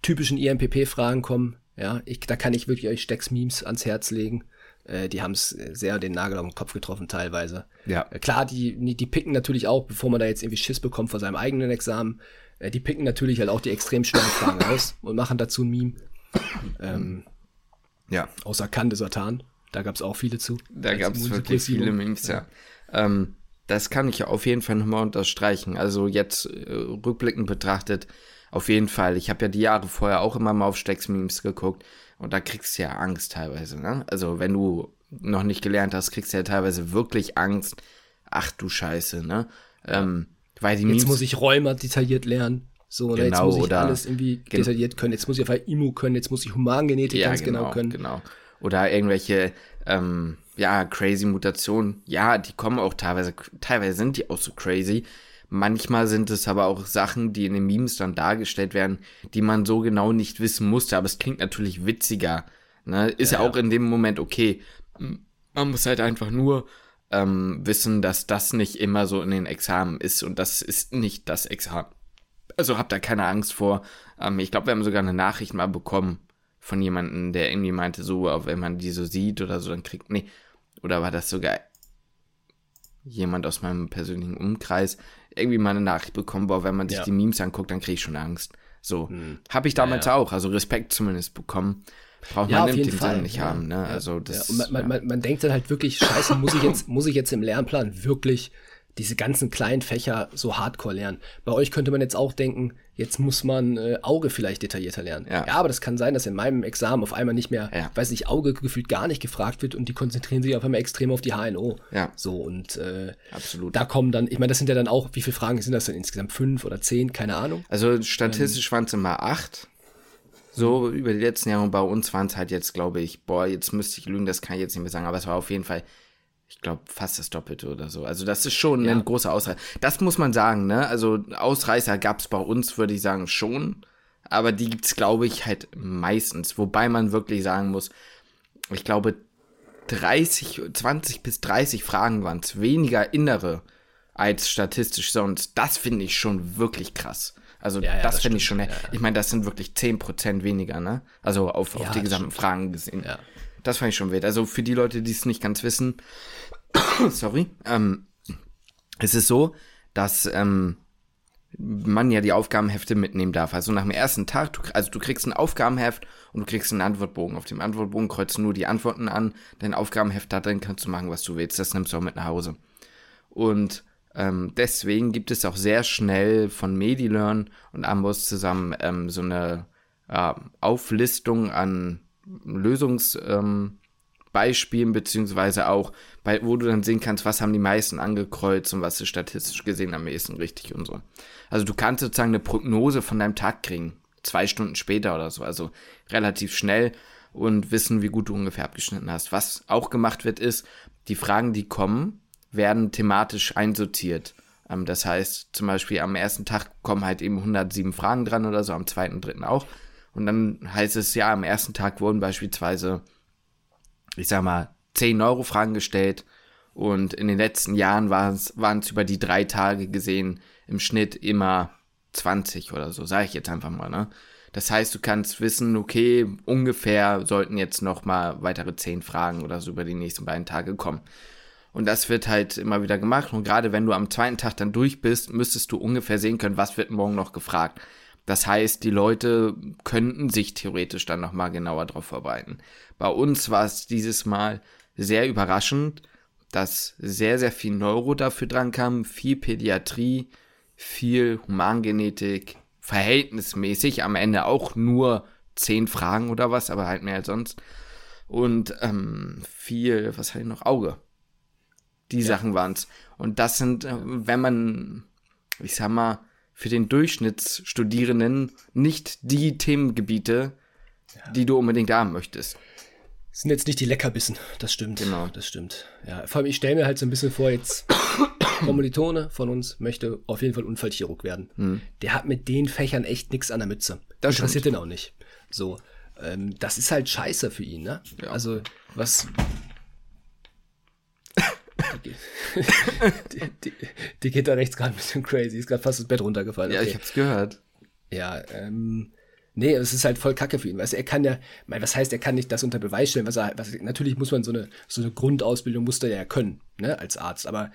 A: typischen IMPP-Fragen kommen, ja, ich, da kann ich wirklich euch Stecks-Memes ans Herz legen. Äh, die haben es sehr den Nagel auf den Kopf getroffen teilweise.
B: Ja.
A: Äh, klar, die, die picken natürlich auch, bevor man da jetzt irgendwie Schiss bekommt vor seinem eigenen Examen, äh, die picken natürlich halt auch die extrem schweren Fragen aus und machen dazu ein Meme. Ähm,
B: ja.
A: Außer Kande Satan. Da gab es auch viele zu.
B: Da gab es wirklich viele Memes, ja. ja. Ähm, das kann ich auf jeden Fall nochmal unterstreichen. Also jetzt äh, rückblickend betrachtet, auf jeden Fall. Ich habe ja die Jahre vorher auch immer mal auf Stecks-Memes geguckt und da kriegst du ja Angst teilweise, ne? Also wenn du noch nicht gelernt hast, kriegst du ja teilweise wirklich Angst. Ach du Scheiße, ne? Ähm, weil die
A: Jetzt muss ich Rheuma detailliert lernen. So, genau, jetzt muss ich alles irgendwie detailliert können. Jetzt muss ich auf Immu können, jetzt muss ich Humangenetik ja, ganz genau, genau können.
B: Genau. oder irgendwelche, ähm, ja, crazy Mutationen. Ja, die kommen auch teilweise, teilweise sind die auch so crazy. Manchmal sind es aber auch Sachen, die in den Memes dann dargestellt werden, die man so genau nicht wissen musste. Aber es klingt natürlich witziger. Ne? Ist ja, ja auch in dem Moment okay. Man muss halt einfach nur ähm, wissen, dass das nicht immer so in den Examen ist und das ist nicht das Examen. Also habt da keine Angst vor. Ähm, ich glaube, wir haben sogar eine Nachricht mal bekommen von jemandem, der irgendwie meinte, so, wenn man die so sieht oder so, dann kriegt, nee, oder war das sogar jemand aus meinem persönlichen Umkreis, irgendwie mal eine Nachricht bekommen, boah, wenn man sich ja. die Memes anguckt, dann kriege ich schon Angst. So, hm. habe ich damals ja, ja. auch, also Respekt zumindest bekommen. Braucht man
A: auf jeden Fall.
B: Sinn nicht haben, ne? Also
A: das. Man, man, man, man, denkt dann halt wirklich, scheiße, muss ich jetzt, muss ich jetzt im Lernplan wirklich diese ganzen kleinen Fächer so hardcore lernen. Bei euch könnte man jetzt auch denken, jetzt muss man äh, Auge vielleicht detaillierter lernen. Ja. ja. aber das kann sein, dass in meinem Examen auf einmal nicht mehr, ja. weiß nicht, Auge gefühlt gar nicht gefragt wird und die konzentrieren sich auf einmal extrem auf die HNO.
B: Ja.
A: So und äh,
B: Absolut.
A: da kommen dann, ich meine, das sind ja dann auch, wie viele Fragen sind das denn insgesamt? Fünf oder zehn? Keine Ahnung.
B: Also statistisch ähm, waren es immer acht. So über die letzten Jahre und bei uns waren es halt jetzt, glaube ich, boah, jetzt müsste ich lügen, das kann ich jetzt nicht mehr sagen, aber es war auf jeden Fall ich glaube, fast das Doppelte oder so. Also das ist schon ja. ein großer Ausreißer. Das muss man sagen, ne? Also Ausreißer gab es bei uns, würde ich sagen, schon. Aber die gibt's, glaube ich, halt meistens. Wobei man wirklich sagen muss, ich glaube, 30, 20 bis 30 Fragen waren es. Weniger innere als statistisch sonst. Das finde ich schon wirklich krass. Also ja, ja, das, das finde ich schon. Ja, ich meine, das sind wirklich 10% weniger, ne? Also auf, auf die gesamten stimmt. Fragen gesehen. Das fand ich schon wild. Also für die Leute, die es nicht ganz wissen, sorry, ähm, es ist so, dass ähm, man ja die Aufgabenhefte mitnehmen darf. Also nach dem ersten Tag, du, also du kriegst ein Aufgabenheft und du kriegst einen Antwortbogen. Auf dem Antwortbogen kreuzt du nur die Antworten an. Dein Aufgabenheft da drin kannst du machen, was du willst. Das nimmst du auch mit nach Hause. Und ähm, deswegen gibt es auch sehr schnell von MediLearn und Ambos zusammen ähm, so eine äh, Auflistung an Lösungsbeispielen, ähm, beziehungsweise auch, bei, wo du dann sehen kannst, was haben die meisten angekreuzt und was ist statistisch gesehen am ehesten richtig und so. Also du kannst sozusagen eine Prognose von deinem Tag kriegen, zwei Stunden später oder so, also relativ schnell und wissen, wie gut du ungefähr abgeschnitten hast. Was auch gemacht wird, ist, die Fragen, die kommen, werden thematisch einsortiert. Ähm, das heißt, zum Beispiel am ersten Tag kommen halt eben 107 Fragen dran oder so, am zweiten, dritten auch. Und dann heißt es ja, am ersten Tag wurden beispielsweise, ich sag mal, 10 Euro Fragen gestellt. Und in den letzten Jahren waren es über die drei Tage gesehen im Schnitt immer 20 oder so, sage ich jetzt einfach mal, ne? Das heißt, du kannst wissen, okay, ungefähr sollten jetzt noch mal weitere 10 Fragen oder so über die nächsten beiden Tage kommen. Und das wird halt immer wieder gemacht. Und gerade wenn du am zweiten Tag dann durch bist, müsstest du ungefähr sehen können, was wird morgen noch gefragt. Das heißt, die Leute könnten sich theoretisch dann nochmal genauer darauf vorbereiten. Bei uns war es dieses Mal sehr überraschend, dass sehr, sehr viel Neuro dafür dran kam, viel Pädiatrie, viel Humangenetik, verhältnismäßig, am Ende auch nur zehn Fragen oder was, aber halt mehr als sonst. Und ähm, viel, was hatte ich noch? Auge. Die ja. Sachen waren's. Und das sind, äh, wenn man, ich sag mal, für den Durchschnittsstudierenden nicht die Themengebiete, ja. die du unbedingt haben möchtest.
A: sind jetzt nicht die Leckerbissen, das stimmt. Genau. Das stimmt. Ja, vor allem, ich stelle mir halt so ein bisschen vor, jetzt Kommilitone von uns möchte auf jeden Fall Unfallchirurg werden. Hm. Der hat mit den Fächern echt nichts an der Mütze. Das interessiert den auch nicht. So. Ähm, das ist halt scheiße für ihn, ne? Ja. Also, was, die, die, die, geht da rechts gerade ein bisschen crazy. Ist gerade fast das Bett runtergefallen.
B: Ja, ich hab's gehört.
A: Ja, ähm, nee, es ist halt voll Kacke für ihn. Weißt er kann ja, mein, was heißt, er kann nicht das unter Beweis stellen, was er, was, natürlich muss man so eine, so eine Grundausbildung muss er ja können, ne, als Arzt. Aber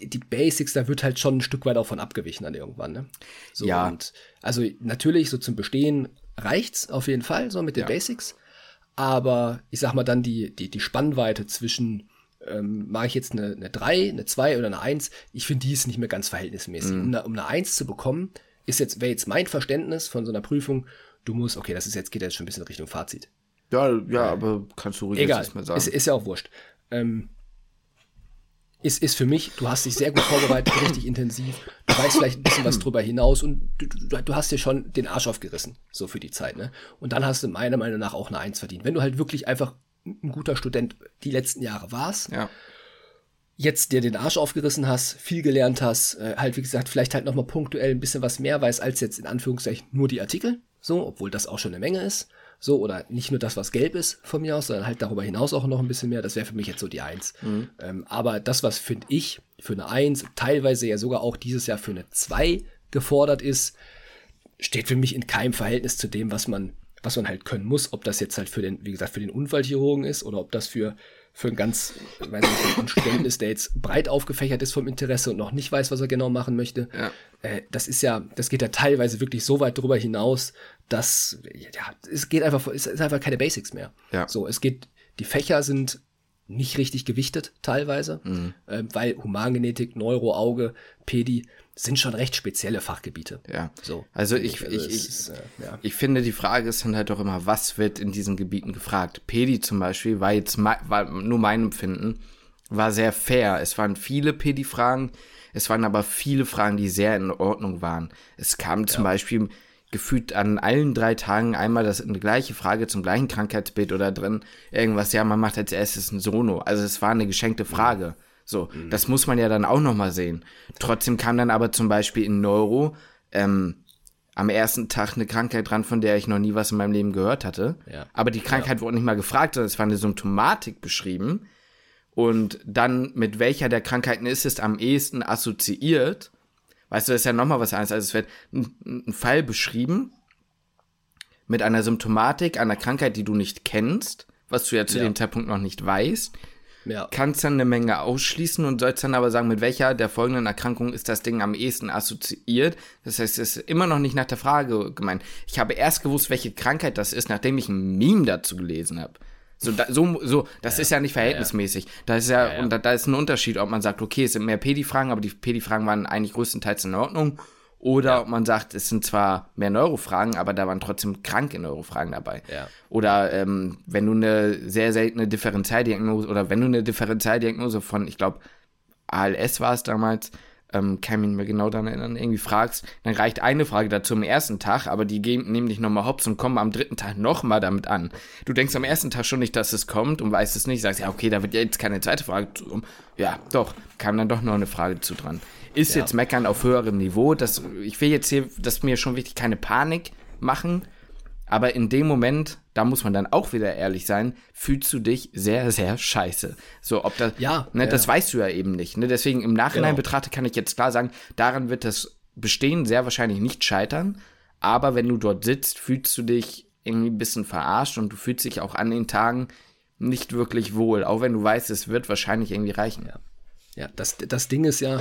A: die Basics, da wird halt schon ein Stück weit auch von abgewichen dann irgendwann, ne? So, ja. Und, also natürlich, so zum Bestehen reicht's auf jeden Fall, so mit den ja. Basics. Aber ich sag mal dann die, die, die Spannweite zwischen ähm, mache ich jetzt eine, eine 3, eine 2 oder eine 1, ich finde, die ist nicht mehr ganz verhältnismäßig. Mhm. Um, eine, um eine 1 zu bekommen, ist jetzt, wäre jetzt mein Verständnis von so einer Prüfung, du musst, okay, das ist jetzt, geht jetzt schon ein bisschen Richtung Fazit.
B: Ja, ja, äh, aber kannst du ruhig
A: egal, jetzt mal sagen. Ist, ist ja auch wurscht. Ähm, ist, ist für mich, du hast dich sehr gut vorbereitet, richtig intensiv, du weißt vielleicht ein bisschen was drüber hinaus und du, du, du, hast dir schon den Arsch aufgerissen, so für die Zeit, ne? Und dann hast du meiner Meinung nach auch eine Eins verdient. Wenn du halt wirklich einfach ein guter Student die letzten Jahre warst.
B: Ja.
A: Jetzt dir den Arsch aufgerissen hast, viel gelernt hast, äh, halt wie gesagt, vielleicht halt nochmal punktuell ein bisschen was mehr weiß als jetzt in Anführungszeichen nur die Artikel. So, obwohl das auch schon eine Menge ist. So, oder nicht nur das, was gelb ist von mir aus, sondern halt darüber hinaus auch noch ein bisschen mehr. Das wäre für mich jetzt so die Eins. Mhm. Ähm, aber das, was finde ich für eine Eins, teilweise ja sogar auch dieses Jahr für eine Zwei gefordert ist, steht für mich in keinem Verhältnis zu dem, was man, was man halt können muss. Ob das jetzt halt für den, wie gesagt, für den Unfallchirurgen ist oder ob das für, für ein ganz, weiß nicht, ein Student ist, der jetzt breit aufgefächert ist vom Interesse und noch nicht weiß, was er genau machen möchte. Ja. Äh, das ist ja, das geht ja teilweise wirklich so weit drüber hinaus, dass, ja, es geht einfach, es ist einfach keine Basics mehr. Ja. So, es geht, die Fächer sind nicht richtig gewichtet teilweise, mhm. äh, weil Humangenetik, Neuro, Auge, Pedi, sind schon recht spezielle Fachgebiete.
B: Ja. So. Also ich, also ich, ich, ist, äh, ja. ich finde, die Frage ist dann halt doch immer, was wird in diesen Gebieten gefragt? Pedi zum Beispiel war jetzt war nur mein Empfinden, war sehr fair. Es waren viele Pedi-Fragen, es waren aber viele Fragen, die sehr in Ordnung waren. Es kam zum ja. Beispiel gefühlt an allen drei Tagen einmal das eine gleiche Frage zum gleichen Krankheitsbild oder drin irgendwas, ja, man macht als erstes ein Sono. Also es war eine geschenkte Frage. So, mhm. das muss man ja dann auch nochmal sehen. Trotzdem kam dann aber zum Beispiel in Neuro ähm, am ersten Tag eine Krankheit dran, von der ich noch nie was in meinem Leben gehört hatte. Ja. Aber die Krankheit ja. wurde nicht mal gefragt, sondern es war eine Symptomatik beschrieben. Und dann, mit welcher der Krankheiten ist es am ehesten assoziiert? Weißt du, das ist ja nochmal was anderes. Also es wird ein, ein Fall beschrieben mit einer Symptomatik, einer Krankheit, die du nicht kennst, was du ja zu ja. dem Zeitpunkt noch nicht weißt ja. kannst dann eine Menge ausschließen und sollst dann aber sagen, mit welcher der folgenden Erkrankung ist das Ding am ehesten assoziiert. Das heißt, es ist immer noch nicht nach der Frage gemeint. Ich habe erst gewusst, welche Krankheit das ist, nachdem ich ein Meme dazu gelesen habe. So, da, so, so, das ja. ist ja nicht verhältnismäßig. Ja. Da ist ja, und da, da, ist ein Unterschied, ob man sagt, okay, es sind mehr Pedi-Fragen, aber die Pedi-Fragen waren eigentlich größtenteils in Ordnung. Oder ja. man sagt, es sind zwar mehr Neurofragen, aber da waren trotzdem kranke Neurofragen dabei. Ja. Oder ähm, wenn du eine sehr seltene Differentialdiagnose oder wenn du eine Differentialdiagnose von, ich glaube, ALS war es damals, ähm, kann mich nicht mehr genau daran erinnern, irgendwie fragst, dann reicht eine Frage dazu am ersten Tag, aber die gehen, nehmen dich nochmal hops und kommen am dritten Tag nochmal damit an. Du denkst am ersten Tag schon nicht, dass es kommt und weißt es nicht, sagst, ja, okay, da wird jetzt keine zweite Frage zu. Ja, doch, kam dann doch noch eine Frage zu dran ist ja. jetzt Meckern auf höherem Niveau. Das, ich will jetzt hier, das ist mir schon wichtig, keine Panik machen. Aber in dem Moment, da muss man dann auch wieder ehrlich sein, fühlst du dich sehr, sehr scheiße. So, ob das,
A: ja,
B: ne,
A: ja.
B: das weißt du ja eben nicht. Ne? Deswegen im Nachhinein genau. betrachtet kann ich jetzt klar sagen, daran wird das Bestehen sehr wahrscheinlich nicht scheitern. Aber wenn du dort sitzt, fühlst du dich irgendwie ein bisschen verarscht und du fühlst dich auch an den Tagen nicht wirklich wohl. Auch wenn du weißt, es wird wahrscheinlich irgendwie reichen.
A: Ja, ja das, das Ding ist ja,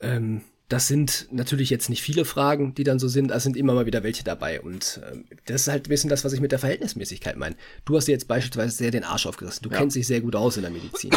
A: ähm, das sind natürlich jetzt nicht viele Fragen, die dann so sind, es sind immer mal wieder welche dabei. Und ähm, das ist halt ein bisschen das, was ich mit der Verhältnismäßigkeit meine. Du hast dir jetzt beispielsweise sehr den Arsch aufgerissen. Du ja. kennst dich sehr gut aus in der Medizin.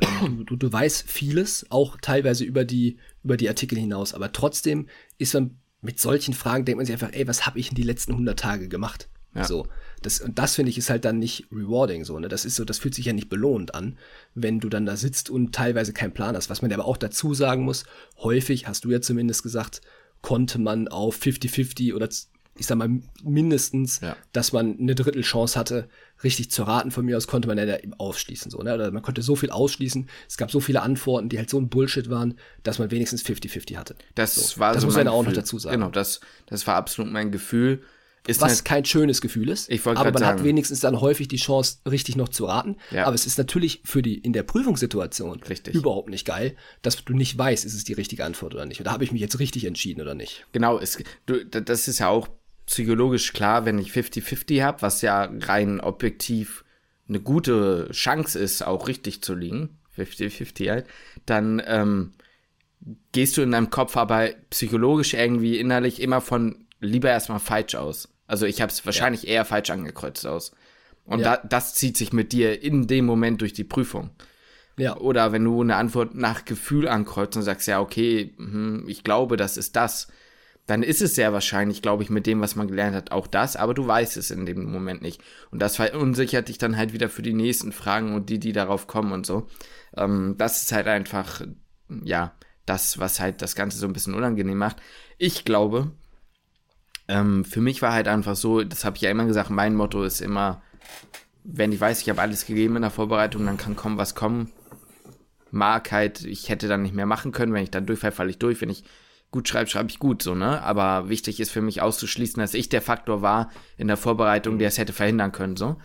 A: ähm, du, du, du weißt vieles, auch teilweise über die, über die Artikel hinaus. Aber trotzdem ist man mit solchen Fragen, denkt man sich einfach, ey, was habe ich in die letzten 100 Tage gemacht? Ja. So. Das, und das finde ich ist halt dann nicht rewarding so, ne? Das ist so, das fühlt sich ja nicht belohnt an, wenn du dann da sitzt und teilweise keinen Plan hast. Was man aber auch dazu sagen muss, häufig, hast du ja zumindest gesagt, konnte man auf 50-50 oder ich sag mal mindestens, ja. dass man eine Drittelchance hatte, richtig zu raten. Von mir aus konnte man ja da ausschließen, so, ne? Oder man konnte so viel ausschließen. Es gab so viele Antworten, die halt so ein Bullshit waren, dass man wenigstens 50-50 hatte.
B: Das so. war
A: das
B: so
A: muss man auch noch dazu sagen.
B: Genau, das, das war absolut mein Gefühl.
A: Ist was halt, kein schönes Gefühl ist.
B: Ich aber
A: man
B: sagen.
A: hat wenigstens dann häufig die Chance, richtig noch zu raten. Ja. Aber es ist natürlich für die in der Prüfungssituation
B: richtig.
A: überhaupt nicht geil, dass du nicht weißt, ist es die richtige Antwort oder nicht. Da habe ich mich jetzt richtig entschieden oder nicht.
B: Genau, es, du, das ist ja auch psychologisch klar, wenn ich 50-50 habe, was ja rein objektiv eine gute Chance ist, auch richtig zu liegen, 50-50 halt, dann ähm, gehst du in deinem Kopf aber psychologisch irgendwie innerlich immer von lieber erstmal falsch aus. Also ich habe es wahrscheinlich ja. eher falsch angekreuzt aus. Und ja. da, das zieht sich mit dir in dem Moment durch die Prüfung. Ja. Oder wenn du eine Antwort nach Gefühl ankreuzt und sagst, ja, okay, hm, ich glaube, das ist das, dann ist es sehr wahrscheinlich, glaube ich, mit dem, was man gelernt hat, auch das, aber du weißt es in dem Moment nicht. Und das verunsichert dich dann halt wieder für die nächsten Fragen und die, die darauf kommen und so. Ähm, das ist halt einfach, ja, das, was halt das Ganze so ein bisschen unangenehm macht. Ich glaube, ähm, für mich war halt einfach so, das habe ich ja immer gesagt, mein Motto ist immer wenn ich weiß, ich habe alles gegeben in der Vorbereitung, dann kann kommen, was kommen. Mag halt, ich hätte dann nicht mehr machen können. Wenn ich dann durchfall, falle ich durch. Wenn ich gut schreibe, schreibe ich gut, so, ne? Aber wichtig ist für mich auszuschließen, dass ich der Faktor war in der Vorbereitung, der es hätte verhindern können, so.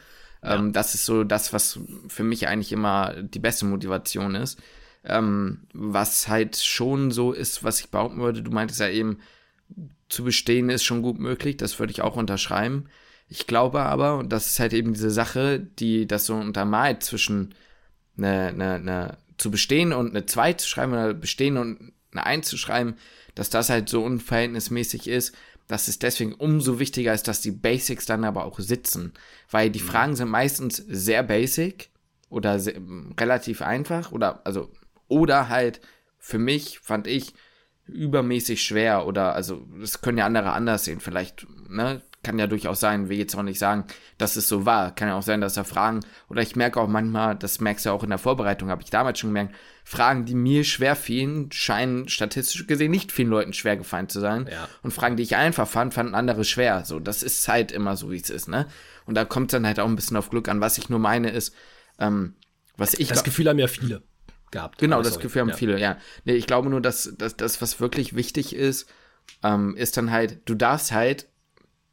B: Ja. Ähm, das ist so das, was für mich eigentlich immer die beste Motivation ist. Ähm, was halt schon so ist, was ich behaupten würde, du meintest ja eben, zu bestehen ist schon gut möglich, das würde ich auch unterschreiben. Ich glaube aber, und das ist halt eben diese Sache, die das so untermalt zwischen eine, eine, eine zu bestehen und eine 2 zu schreiben oder bestehen und eine 1 zu schreiben, dass das halt so unverhältnismäßig ist, dass es deswegen umso wichtiger ist, dass die Basics dann aber auch sitzen. Weil die mhm. Fragen sind meistens sehr basic oder sehr, relativ einfach oder also oder halt für mich fand ich übermäßig schwer oder also das können ja andere anders sehen. Vielleicht, ne, kann ja durchaus sein, will jetzt auch nicht sagen, dass es so war. Kann ja auch sein, dass da Fragen, oder ich merke auch manchmal, das merkst du ja auch in der Vorbereitung, habe ich damals schon gemerkt, Fragen, die mir schwer fielen, scheinen statistisch gesehen nicht vielen Leuten schwer gefallen zu sein. Ja. Und Fragen, die ich einfach fand, fanden andere schwer. So, das ist halt immer so, wie es ist, ne? Und da kommt es dann halt auch ein bisschen auf Glück an. Was ich nur meine ist, ähm, was ich.
A: Das Gefühl haben ja viele gehabt.
B: Genau, das Gefühl haben ja. viele, ja. Nee, ich glaube nur, dass, dass das, was wirklich wichtig ist, ähm, ist dann halt, du darfst halt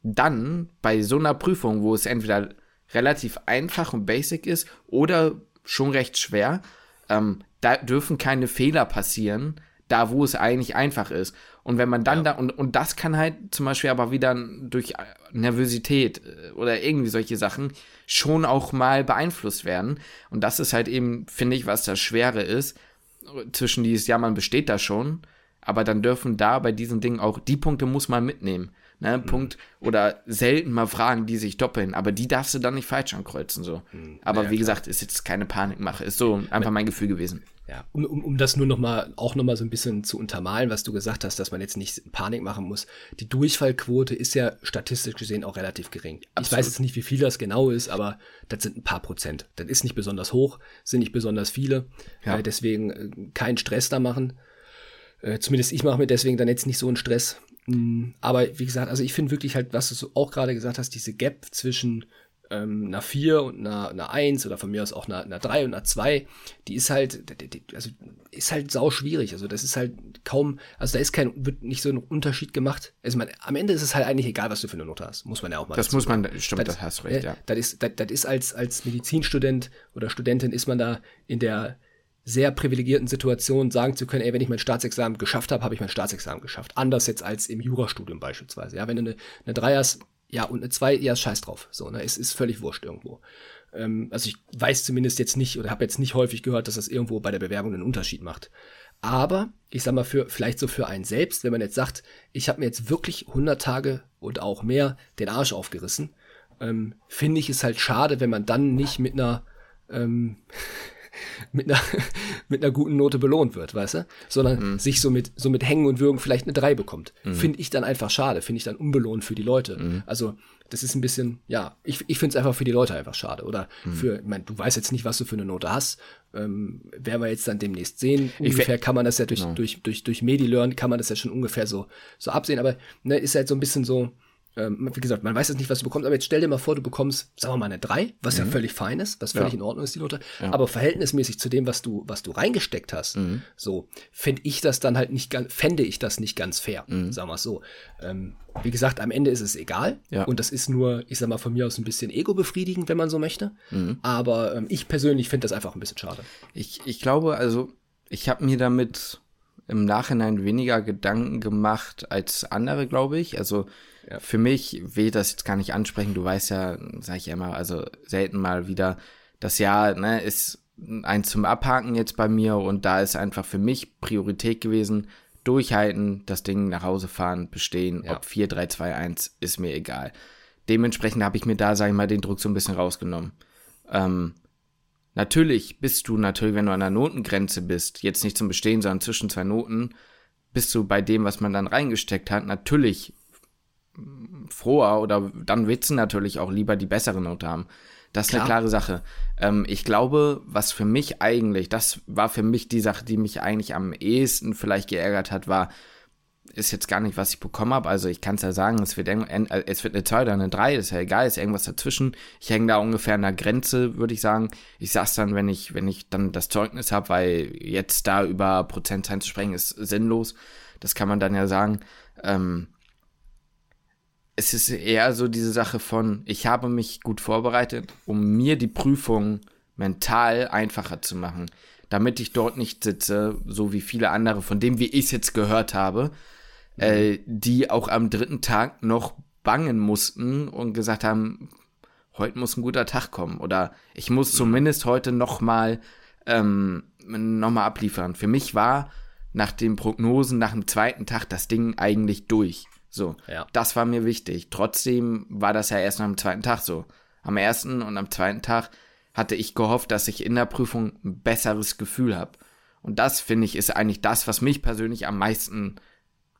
B: dann bei so einer Prüfung, wo es entweder relativ einfach und basic ist oder schon recht schwer, ähm, da dürfen keine Fehler passieren, da wo es eigentlich einfach ist. Und wenn man dann ja. da, und, und das kann halt zum Beispiel aber wieder durch Nervosität äh, oder irgendwie solche Sachen schon auch mal beeinflusst werden. Und das ist halt eben, finde ich, was das Schwere ist, zwischen dieses, ja, man besteht da schon, aber dann dürfen da bei diesen Dingen auch, die Punkte muss man mitnehmen. Ne, mhm. Punkt. Oder selten mal Fragen, die sich doppeln, aber die darfst du dann nicht falsch ankreuzen. So. Mhm. Aber ja, wie klar. gesagt, ist jetzt keine Panikmache, ist so einfach mein Gefühl gewesen.
A: Ja, um, um, um das nur noch mal, auch noch mal so ein bisschen zu untermalen, was du gesagt hast, dass man jetzt nicht Panik machen muss. Die Durchfallquote ist ja statistisch gesehen auch relativ gering. Absolut. Ich weiß jetzt nicht, wie viel das genau ist, aber das sind ein paar Prozent. Das ist nicht besonders hoch, sind nicht besonders viele. Ja. Äh, deswegen äh, keinen Stress da machen. Äh, zumindest ich mache mir deswegen dann jetzt nicht so einen Stress. Mm, aber wie gesagt, also ich finde wirklich halt, was du auch gerade gesagt hast, diese Gap zwischen ähm, einer 4 und einer, einer 1 oder von mir aus auch einer, einer 3 und einer 2, die ist halt, die, die, also ist halt sau schwierig. Also das ist halt kaum, also da ist kein, wird nicht so ein Unterschied gemacht. Also man, am Ende ist es halt eigentlich egal, was du für eine Note hast. Muss man ja auch mal.
B: Das muss man, stimmt, das, das hast recht,
A: ja. Das ist, das, das ist als, als Medizinstudent oder Studentin ist man da in der sehr privilegierten Situation sagen zu können, ey, wenn ich mein Staatsexamen geschafft habe, habe ich mein Staatsexamen geschafft. Anders jetzt als im Jurastudium beispielsweise. Ja, wenn du eine, eine Dreiers, ja, und eine Zwei, ja, scheiß drauf. So, ne, es ist völlig wurscht irgendwo. Ähm, also ich weiß zumindest jetzt nicht oder habe jetzt nicht häufig gehört, dass das irgendwo bei der Bewerbung einen Unterschied macht. Aber ich sag mal, für, vielleicht so für einen selbst, wenn man jetzt sagt, ich habe mir jetzt wirklich 100 Tage und auch mehr den Arsch aufgerissen, ähm, finde ich es halt schade, wenn man dann nicht mit einer ähm, mit einer, mit einer guten Note belohnt wird, weißt du? Sondern mhm. sich so mit, so mit Hängen und Würgen vielleicht eine 3 bekommt. Mhm. Finde ich dann einfach schade, finde ich dann unbelohnt für die Leute. Mhm. Also, das ist ein bisschen, ja, ich, ich finde es einfach für die Leute einfach schade. Oder mhm. für, ich meine, du weißt jetzt nicht, was du für eine Note hast. Ähm, werden wir jetzt dann demnächst sehen. Ungefähr kann man das ja durch, no. durch, durch, durch MediLearn kann man das ja schon ungefähr so, so absehen. Aber ne, ist halt so ein bisschen so, ähm, wie gesagt, man weiß jetzt nicht, was du bekommst, aber jetzt stell dir mal vor, du bekommst, sagen wir mal, eine 3, was mhm. ja völlig fein ist, was völlig ja. in Ordnung ist, die Note, ja. aber verhältnismäßig zu dem, was du, was du reingesteckt hast, mhm. so, finde ich das dann halt nicht ganz, fände ich das nicht ganz fair, mhm. sagen wir es so. Ähm, wie gesagt, am Ende ist es egal ja. und das ist nur, ich sag mal, von mir aus ein bisschen ego-befriedigend, wenn man so möchte, mhm. aber ähm, ich persönlich finde das einfach ein bisschen schade.
B: Ich, ich glaube, also, ich habe mir damit im Nachhinein weniger Gedanken gemacht als andere, glaube ich. Also ja. für mich will ich das jetzt gar nicht ansprechen. Du weißt ja, sage ich ja immer, also selten mal wieder, das Jahr ne, ist ein zum Abhaken jetzt bei mir und da ist einfach für mich Priorität gewesen, durchhalten, das Ding nach Hause fahren, bestehen, ja. ob 4, 3, 2, 1, ist mir egal. Dementsprechend habe ich mir da, sage ich mal, den Druck so ein bisschen rausgenommen. Ähm, Natürlich bist du natürlich, wenn du an der Notengrenze bist, jetzt nicht zum Bestehen, sondern zwischen zwei Noten, bist du bei dem, was man dann reingesteckt hat, natürlich froher oder dann willst du natürlich auch lieber die bessere Note haben. Das ist Klar. eine klare Sache. Ähm, ich glaube, was für mich eigentlich, das war für mich die Sache, die mich eigentlich am ehesten vielleicht geärgert hat, war, ist jetzt gar nicht, was ich bekommen habe. Also ich kann es ja sagen, es wird, äh, es wird eine 2 oder eine 3, ist ja egal, ist irgendwas dazwischen. Ich hänge da ungefähr an der Grenze, würde ich sagen. Ich sag's dann, wenn ich, wenn ich dann das Zeugnis habe, weil jetzt da über Prozentzahlen zu sprechen, ist sinnlos. Das kann man dann ja sagen. Ähm, es ist eher so diese Sache von, ich habe mich gut vorbereitet, um mir die Prüfung mental einfacher zu machen, damit ich dort nicht sitze, so wie viele andere, von dem, wie ich es jetzt gehört habe, mhm. äh, die auch am dritten Tag noch bangen mussten und gesagt haben, heute muss ein guter Tag kommen oder ich muss mhm. zumindest heute noch mal ähm, noch mal abliefern. Für mich war nach den Prognosen nach dem zweiten Tag das Ding eigentlich durch. So, ja. das war mir wichtig. Trotzdem war das ja erst am zweiten Tag so. Am ersten und am zweiten Tag hatte ich gehofft, dass ich in der Prüfung ein besseres Gefühl habe. Und das, finde ich, ist eigentlich das, was mich persönlich am meisten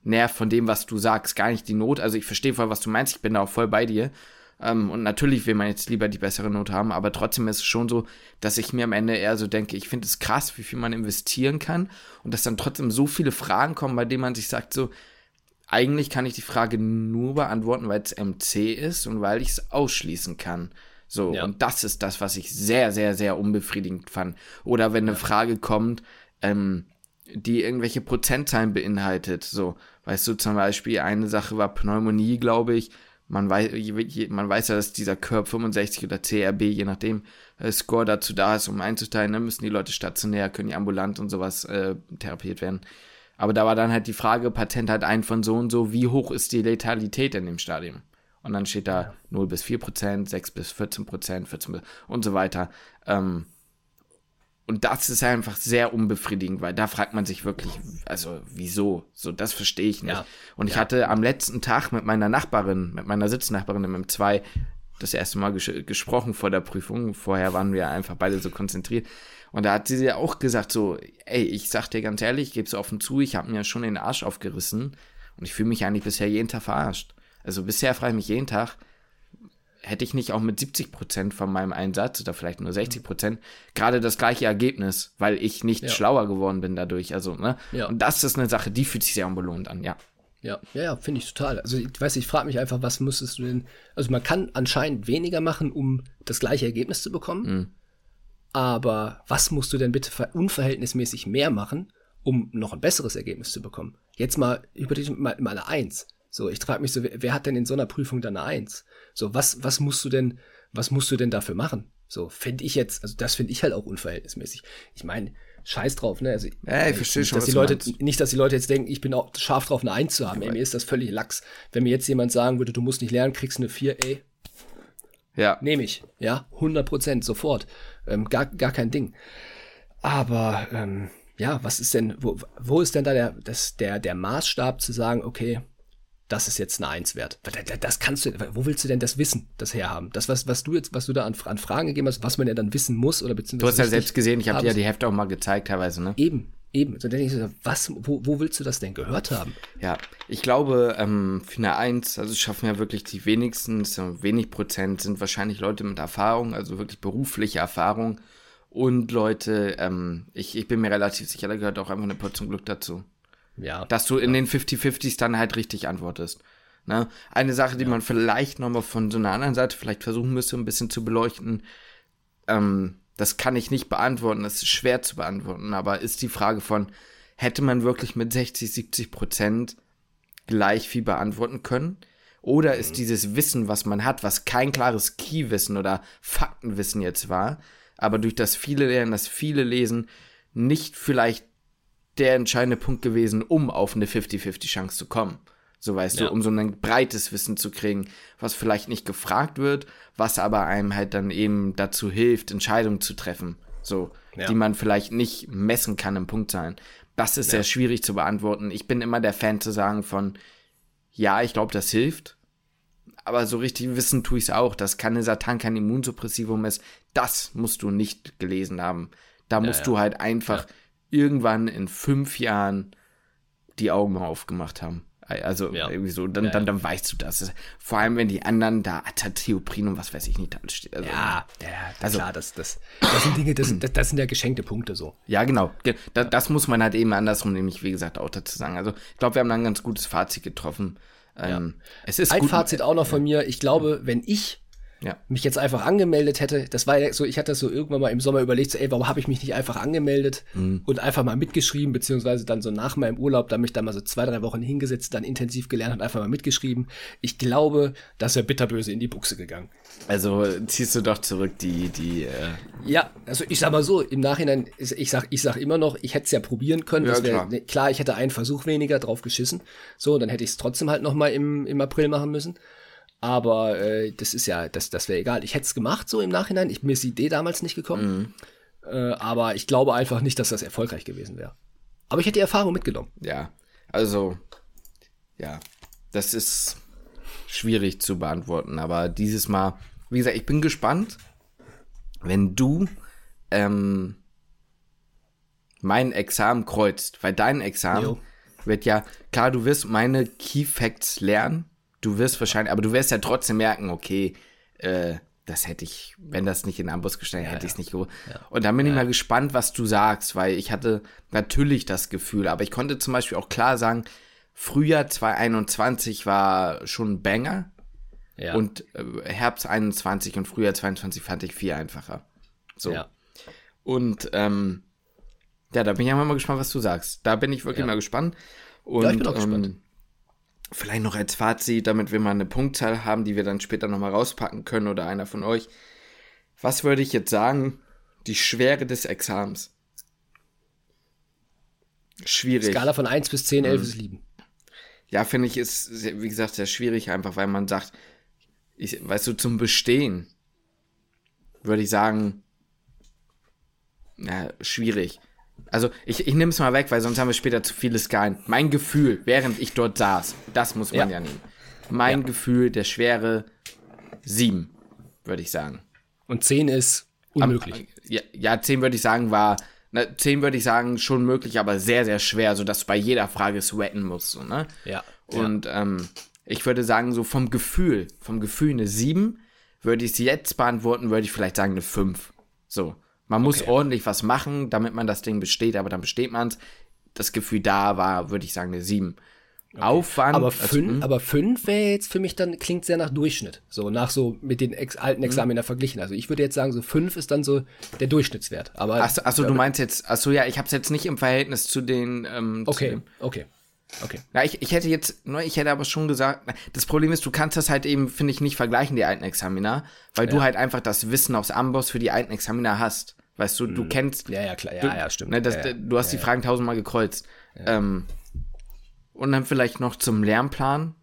B: nervt von dem, was du sagst. Gar nicht die Not. Also ich verstehe voll, was du meinst. Ich bin da auch voll bei dir. Ähm, und natürlich will man jetzt lieber die bessere Note haben, aber trotzdem ist es schon so, dass ich mir am Ende eher so denke, ich finde es krass, wie viel man investieren kann und dass dann trotzdem so viele Fragen kommen, bei denen man sich sagt so, eigentlich kann ich die Frage nur beantworten, weil es MC ist und weil ich es ausschließen kann. So, ja. und das ist das, was ich sehr, sehr, sehr unbefriedigend fand. Oder wenn eine. Frage kommt, ähm, die irgendwelche Prozentzahlen beinhaltet. So, weißt du, zum Beispiel eine Sache war Pneumonie, glaube ich. Man weiß, man weiß ja, dass dieser Curb 65 oder CRB, je nachdem, äh, Score dazu da ist, um einzuteilen. Dann müssen die Leute stationär, können die ambulant und sowas äh, therapiert werden. Aber da war dann halt die Frage, Patent hat einen von so und so, wie hoch ist die Letalität in dem Stadium? Und dann steht da 0 bis 4 Prozent, 6 bis 14 Prozent, 14 und so weiter. Ähm, und das ist einfach sehr unbefriedigend, weil da fragt man sich wirklich, also wieso? So, das verstehe ich nicht. Ja. Und ich ja. hatte am letzten Tag mit meiner Nachbarin, mit meiner Sitznachbarin im M2 das erste Mal ges gesprochen vor der Prüfung. Vorher waren wir einfach beide so konzentriert. Und da hat sie ja auch gesagt, so, ey, ich sag dir ganz ehrlich, ich gebe es offen zu, ich habe mir schon den Arsch aufgerissen und ich fühle mich eigentlich bisher jeden Tag verarscht. Also bisher frage ich mich jeden Tag, hätte ich nicht auch mit 70 Prozent von meinem Einsatz oder vielleicht nur 60 Prozent gerade das gleiche Ergebnis, weil ich nicht ja. schlauer geworden bin dadurch. Also, ne? Ja. Und das ist eine Sache, die fühlt sich sehr unbelohnt an, ja.
A: Ja, ja, ja finde ich total. Also ich weiß, ich frage mich einfach, was müsstest du denn. Also man kann anscheinend weniger machen, um das gleiche Ergebnis zu bekommen. Mhm. Aber was musst du denn bitte unverhältnismäßig mehr machen, um noch ein besseres Ergebnis zu bekommen? Jetzt mal über die, mal, mal eine Eins. So, ich frage mich so, wer, hat denn in so einer Prüfung dann eine Eins? So, was, was musst du denn, was musst du denn dafür machen? So, finde ich jetzt, also das finde ich halt auch unverhältnismäßig. Ich meine, scheiß drauf, ne? Also,
B: ja, ich verstehe schon,
A: dass die Leute, nicht, dass die Leute jetzt denken, ich bin auch scharf drauf, eine Eins zu haben. Ey, mir ist das völlig lax. Wenn mir jetzt jemand sagen würde, du musst nicht lernen, kriegst eine Vier, ey. Ja. Nehme ich. Ja, 100 Prozent, sofort. Ähm, gar, gar kein Ding. Aber, ähm, ja, was ist denn, wo, wo ist denn da der, das, der, der Maßstab zu sagen, okay, das ist jetzt eine Eins wert. Das kannst du, wo willst du denn das Wissen, das herhaben? Das, was, was du jetzt, was du da an, an Fragen gegeben hast, was man ja dann wissen muss oder beziehungsweise.
B: Du hast ja selbst gesehen, ich habe dir ja die Hefte auch mal gezeigt teilweise, ne?
A: Eben, eben. So denke ich so, was, wo, wo willst du das denn gehört haben?
B: Ja, ich glaube, ähm, eine Eins, also schaffen ja wirklich die wenigsten, so wenig Prozent sind wahrscheinlich Leute mit Erfahrung, also wirklich berufliche Erfahrung. Und Leute, ähm, ich, ich bin mir relativ sicher, da gehört auch einfach eine Portion Glück dazu. Ja. Dass du in den 50-50s dann halt richtig antwortest. Ne? Eine Sache, die ja. man vielleicht nochmal von so einer anderen Seite vielleicht versuchen müsste, ein bisschen zu beleuchten, ähm, das kann ich nicht beantworten, das ist schwer zu beantworten, aber ist die Frage von, hätte man wirklich mit 60, 70 Prozent gleich viel beantworten können? Oder ist mhm. dieses Wissen, was man hat, was kein klares Key-Wissen oder Faktenwissen jetzt war, aber durch das viele Lernen, das viele Lesen, nicht vielleicht der entscheidende Punkt gewesen, um auf eine 50-50 Chance zu kommen. So weißt ja. du, um so ein breites Wissen zu kriegen, was vielleicht nicht gefragt wird, was aber einem halt dann eben dazu hilft, Entscheidungen zu treffen. So, ja. die man vielleicht nicht messen kann im Punktzahlen. Das ist ja. sehr schwierig zu beantworten. Ich bin immer der Fan zu sagen von, ja, ich glaube, das hilft. Aber so richtig wissen tue ich es auch, dass Canesatan kein Immunsuppressivum ist. Das musst du nicht gelesen haben. Da musst du halt einfach irgendwann in fünf Jahren die Augen aufgemacht haben. Also
A: Ja.
B: irgendwie so, dann,
A: Ja,
B: dann, dann weißt du das. Vor allem, wenn die anderen da Atatheoprin und was weiß ich nicht alles steht. Also,
A: Ja, ja,
B: Also-
A: klar, das, das, das sind Dinge, das, das, das sind ja geschenkte Punkte so.
B: Ja, genau. Ge- Da, das muss man halt eben andersrum, nämlich wie gesagt, auch dazu sagen. Also ich glaube, wir haben da ein ganz gutes Fazit getroffen. Ähm, Es ist
A: Ein
B: gut.
A: Fazit auch noch von mir. Ich glaube, wenn ich
B: Ja.
A: mich jetzt einfach angemeldet hätte, das war ja so, ich hatte das so irgendwann mal im Sommer überlegt, so, ey, warum habe ich mich nicht einfach angemeldet
B: Mhm.
A: und einfach mal mitgeschrieben, beziehungsweise dann so nach meinem Urlaub, da mich da mal so zwei, drei Wochen hingesetzt, dann intensiv gelernt und einfach mal mitgeschrieben. Ich glaube, das wäre bitterböse in die Buchse gegangen.
B: Also ziehst du doch zurück die, die, äh,
A: Ja, also ich sag mal so, im Nachhinein, ich sag, ich sag immer noch, ich hätte es ja probieren können.
B: Ja,
A: das wär,
B: klar.
A: ne, klar, ich hätte einen Versuch weniger drauf geschissen. So, dann hätte ich es trotzdem halt noch mal im, im April machen müssen. Aber äh, das ist ja, das, das wäre egal. Ich hätte es gemacht so im Nachhinein. Ich, mir ist die Idee damals nicht gekommen. Äh, aber ich glaube einfach nicht, dass das erfolgreich gewesen wäre. Aber ich hätte die Erfahrung mitgenommen.
B: ja, also, ja, das ist schwierig zu beantworten, aber dieses Mal, wie gesagt, ich bin gespannt, wenn du ähm, mein Examen kreuzt, weil dein Examen
A: Jo.
B: wird ja, klar, du wirst meine Key Facts lernen, du wirst wahrscheinlich, aber du wirst ja trotzdem merken, okay, äh, das hätte ich, wenn das nicht in Ambus gestellt, hätte ich es nicht gewusst. Und dann bin ich mal gespannt, was du sagst, weil ich hatte natürlich das Gefühl, aber ich konnte zum Beispiel auch klar sagen, Frühjahr 2021 war schon ein Banger
A: Ja.
B: und äh, Herbst 21 und Frühjahr 22 fand ich viel einfacher. So.
A: ja.
B: Und ähm, ja, da bin ich einfach mal gespannt, was du sagst. Da bin ich wirklich
A: Ja.
B: mal gespannt. Und
A: Ja, ich bin auch gespannt.
B: Vielleicht noch als Fazit, damit wir mal eine Punktzahl haben, die wir dann später nochmal rauspacken können oder einer von euch. Was würde ich jetzt sagen? Die Schwere des Examens. Schwierig.
A: Skala von 1 bis 10,
B: Mhm.
A: 11 ist lieben.
B: Ja, finde ich, ist, wie gesagt, sehr schwierig, einfach weil man sagt, ich, weißt du, zum Bestehen würde ich sagen, ja, schwierig. Also, ich, ich nehme es mal weg, weil sonst haben wir später zu viele Skalen. Mein Gefühl, während ich dort saß, das muss man ja,
A: Ja.
B: nehmen. Mein Gefühl, der Schwere, sieben, würde ich sagen.
A: Und 10 ist unmöglich.
B: Ja, ja 10 würde ich sagen, war, ne, 10 würde ich sagen, schon möglich, aber sehr, sehr schwer, sodass du bei jeder Frage sweaten musst, so, ne?
A: ja.
B: Und ähm, ich würde sagen, so vom Gefühl, vom Gefühl eine 7, würde ich es jetzt beantworten, würde ich vielleicht sagen eine 5. So. Man muss
A: Okay.
B: ordentlich was machen, damit man das Ding besteht, aber dann besteht man es. Das Gefühl da war, würde ich sagen, eine 7. Aufwand.
A: Aber
B: also,
A: fünf,
B: hm,
A: aber fünf wäre jetzt für mich dann, klingt sehr nach Durchschnitt. So, nach so mit den ex alten
B: Hm.
A: Examiner verglichen. Also ich würde jetzt sagen, so fünf ist dann so der Durchschnittswert. Aber
B: Achso, achso du meinst jetzt, achso, ja, ich habe es jetzt nicht im Verhältnis zu den. Ähm, zu
A: okay,
B: dem,
A: okay, okay.
B: Ja, ich, ich hätte jetzt, ne, ich hätte aber schon gesagt, das Problem ist, du kannst das halt eben, finde ich, nicht vergleichen, die alten Examiner, weil du halt einfach das Wissen aus Amboss für die alten Examiner hast. Weißt du, du kennst,
A: Ja, ja, klar, ja,
B: du,
A: ja, stimmt.
B: Ne, das,
A: ja, ja.
B: Du hast die Fragen tausendmal gekreuzt. Ähm, und dann vielleicht noch zum Lernplan,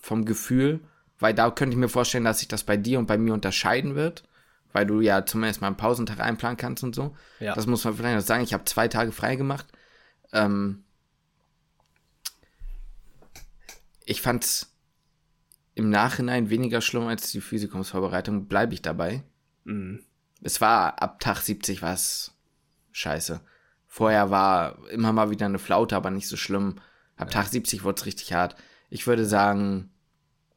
B: vom Gefühl, weil da könnte ich mir vorstellen, dass sich das bei dir und bei mir unterscheiden wird, weil du ja zumindest mal einen Pausentag einplanen kannst und so.
A: Ja.
B: Das muss man vielleicht noch sagen. Ich habe zwei Tage frei gemacht. Ähm, ich fand's im Nachhinein weniger schlimm als die Physikumsvorbereitung, bleibe ich dabei.
A: Mhm.
B: Es war ab Tag 70 was scheiße. Vorher war immer mal wieder eine Flaute, aber nicht so schlimm. Ab Tag 70 wurde es richtig hart. Ich würde sagen,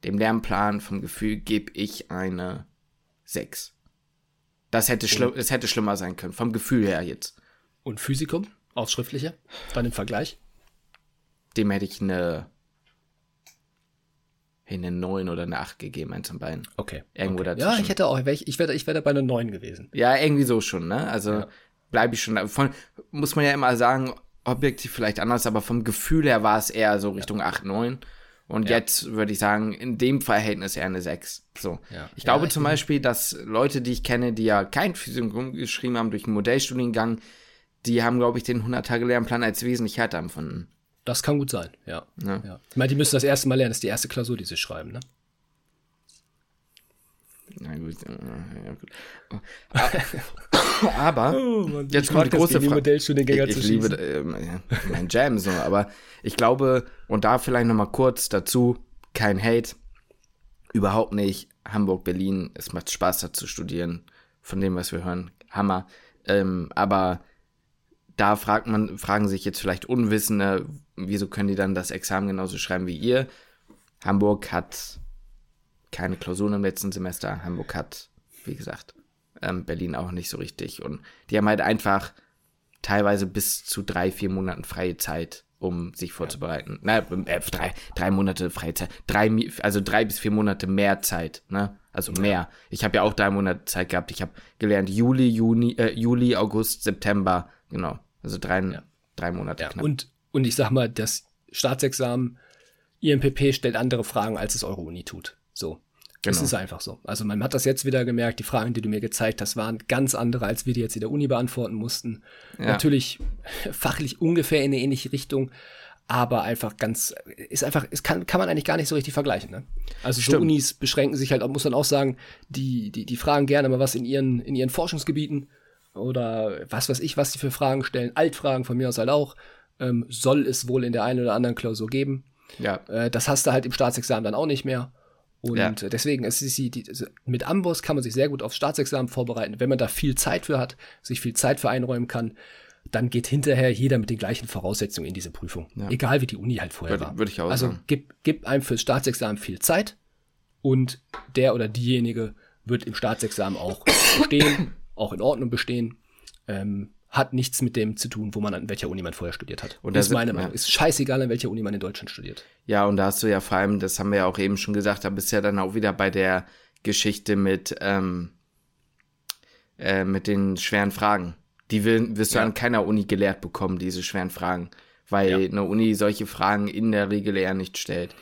B: dem Lernplan vom Gefühl gebe ich eine 6. Das hätte, schlimm, es hätte schlimmer sein können, vom Gefühl her jetzt.
A: Und Physikum, aufs Schriftliche, dann im Vergleich.
B: Dem hätte ich eine, eine 9 oder eine 8 gegeben, eins von beiden.
A: Okay.
B: Irgendwo
A: okay.
B: dazwischen.
A: Ja, ich hätte auch, ich, ich wäre ich wär da bei einer 9 gewesen.
B: Ja, irgendwie so schon, ne? Also bleibe ich schon. Von, muss man ja immer sagen, objektiv vielleicht anders, aber vom Gefühl her war es eher so Richtung 8, 9. Und jetzt würde ich sagen, in dem Verhältnis eher eine 6. So.
A: Ja.
B: Ich glaube
A: Ja,
B: zum Beispiel, dass Leute, die ich kenne, die ja kein Physikum geschrieben haben durch einen Modellstudiengang, die haben, glaube ich, den 100-Tage-Lernplan als wesentlich härter empfunden.
A: Das kann gut sein, ja.
B: Ja.
A: ja. Ich meine, die müssen das erste Mal lernen, das ist die erste Klausur, die sie schreiben, ne?
B: Na gut. äh, Ja, gut. Aber jetzt
A: ich
B: kommt
A: mag
B: die große Frage.
A: Modellstudiengänger
B: ich,
A: zu
B: ich liebe ja, mein Jam so, aber ich glaube, und da vielleicht noch mal kurz dazu, kein Hate, überhaupt nicht. Hamburg, Berlin, es macht Spaß da zu studieren, von dem, was wir hören, Hammer. Ähm, aber da fragt man, fragen sich jetzt vielleicht Unwissende, wieso können die dann das Examen genauso schreiben wie ihr? Hamburg hat keine Klausuren im letzten Semester. Hamburg hat, wie gesagt, ähm, Berlin auch nicht so richtig. Und die haben halt einfach teilweise bis zu drei, vier Monaten freie Zeit, um sich vorzubereiten. Na, äh, drei, drei Monate freie Zeit. Drei, also drei bis vier Monate mehr Zeit, ne? Also mehr. Ja. Ich habe ja auch drei Monate Zeit gehabt. Ich habe gelernt Juli, Juni, äh, Juli, August, September, genau. Also drei, ja. drei Monate
A: knapp. Und, und ich sag mal, das Staatsexamen IMPP stellt andere Fragen, als es Euro-Uni tut. So. Genau. Es ist einfach so. Also man hat das jetzt wieder gemerkt, die Fragen, die du mir gezeigt hast, waren ganz andere, als wir die jetzt in der Uni beantworten mussten. Ja. Natürlich fachlich ungefähr in eine ähnliche Richtung, aber einfach ganz, ist einfach, es kann, kann man eigentlich gar nicht so richtig vergleichen. Ne? Also Stimmt. so Unis beschränken sich halt, muss man auch sagen, die, die, die fragen gerne mal was in ihren, in ihren Forschungsgebieten oder was weiß ich, was die für Fragen stellen. Altfragen von mir aus halt auch. Ähm, soll es wohl in der einen oder anderen Klausur geben. Ja. Äh, das hast du halt im Staatsexamen dann auch nicht mehr. Und ja. deswegen, es ist die, die, mit Amboss kann man sich sehr gut aufs Staatsexamen vorbereiten. Wenn man da viel Zeit für hat, sich viel Zeit für einräumen kann, dann geht hinterher jeder mit den gleichen Voraussetzungen in diese Prüfung. Ja. Egal wie die Uni halt vorher
B: würde,
A: war.
B: Würde ich auch
A: also
B: sagen.
A: gib, gib einem fürs Staatsexamen viel Zeit und der oder diejenige wird im Staatsexamen auch bestehen, auch in Ordnung bestehen. Ähm, hat nichts mit dem zu tun, wo man an welcher Uni man vorher studiert hat. Und das ist meine Meinung. Ja. Ist scheißegal, an welcher Uni man in Deutschland studiert.
B: Ja, und da hast du ja vor allem, das haben wir ja auch eben schon gesagt, da bist du ja dann auch wieder bei der Geschichte mit, ähm, äh, mit den schweren Fragen. Die will, wirst du ja. an keiner Uni gelehrt bekommen, diese schweren Fragen. Weil ja. eine Uni solche Fragen in der Regel eher nicht stellt.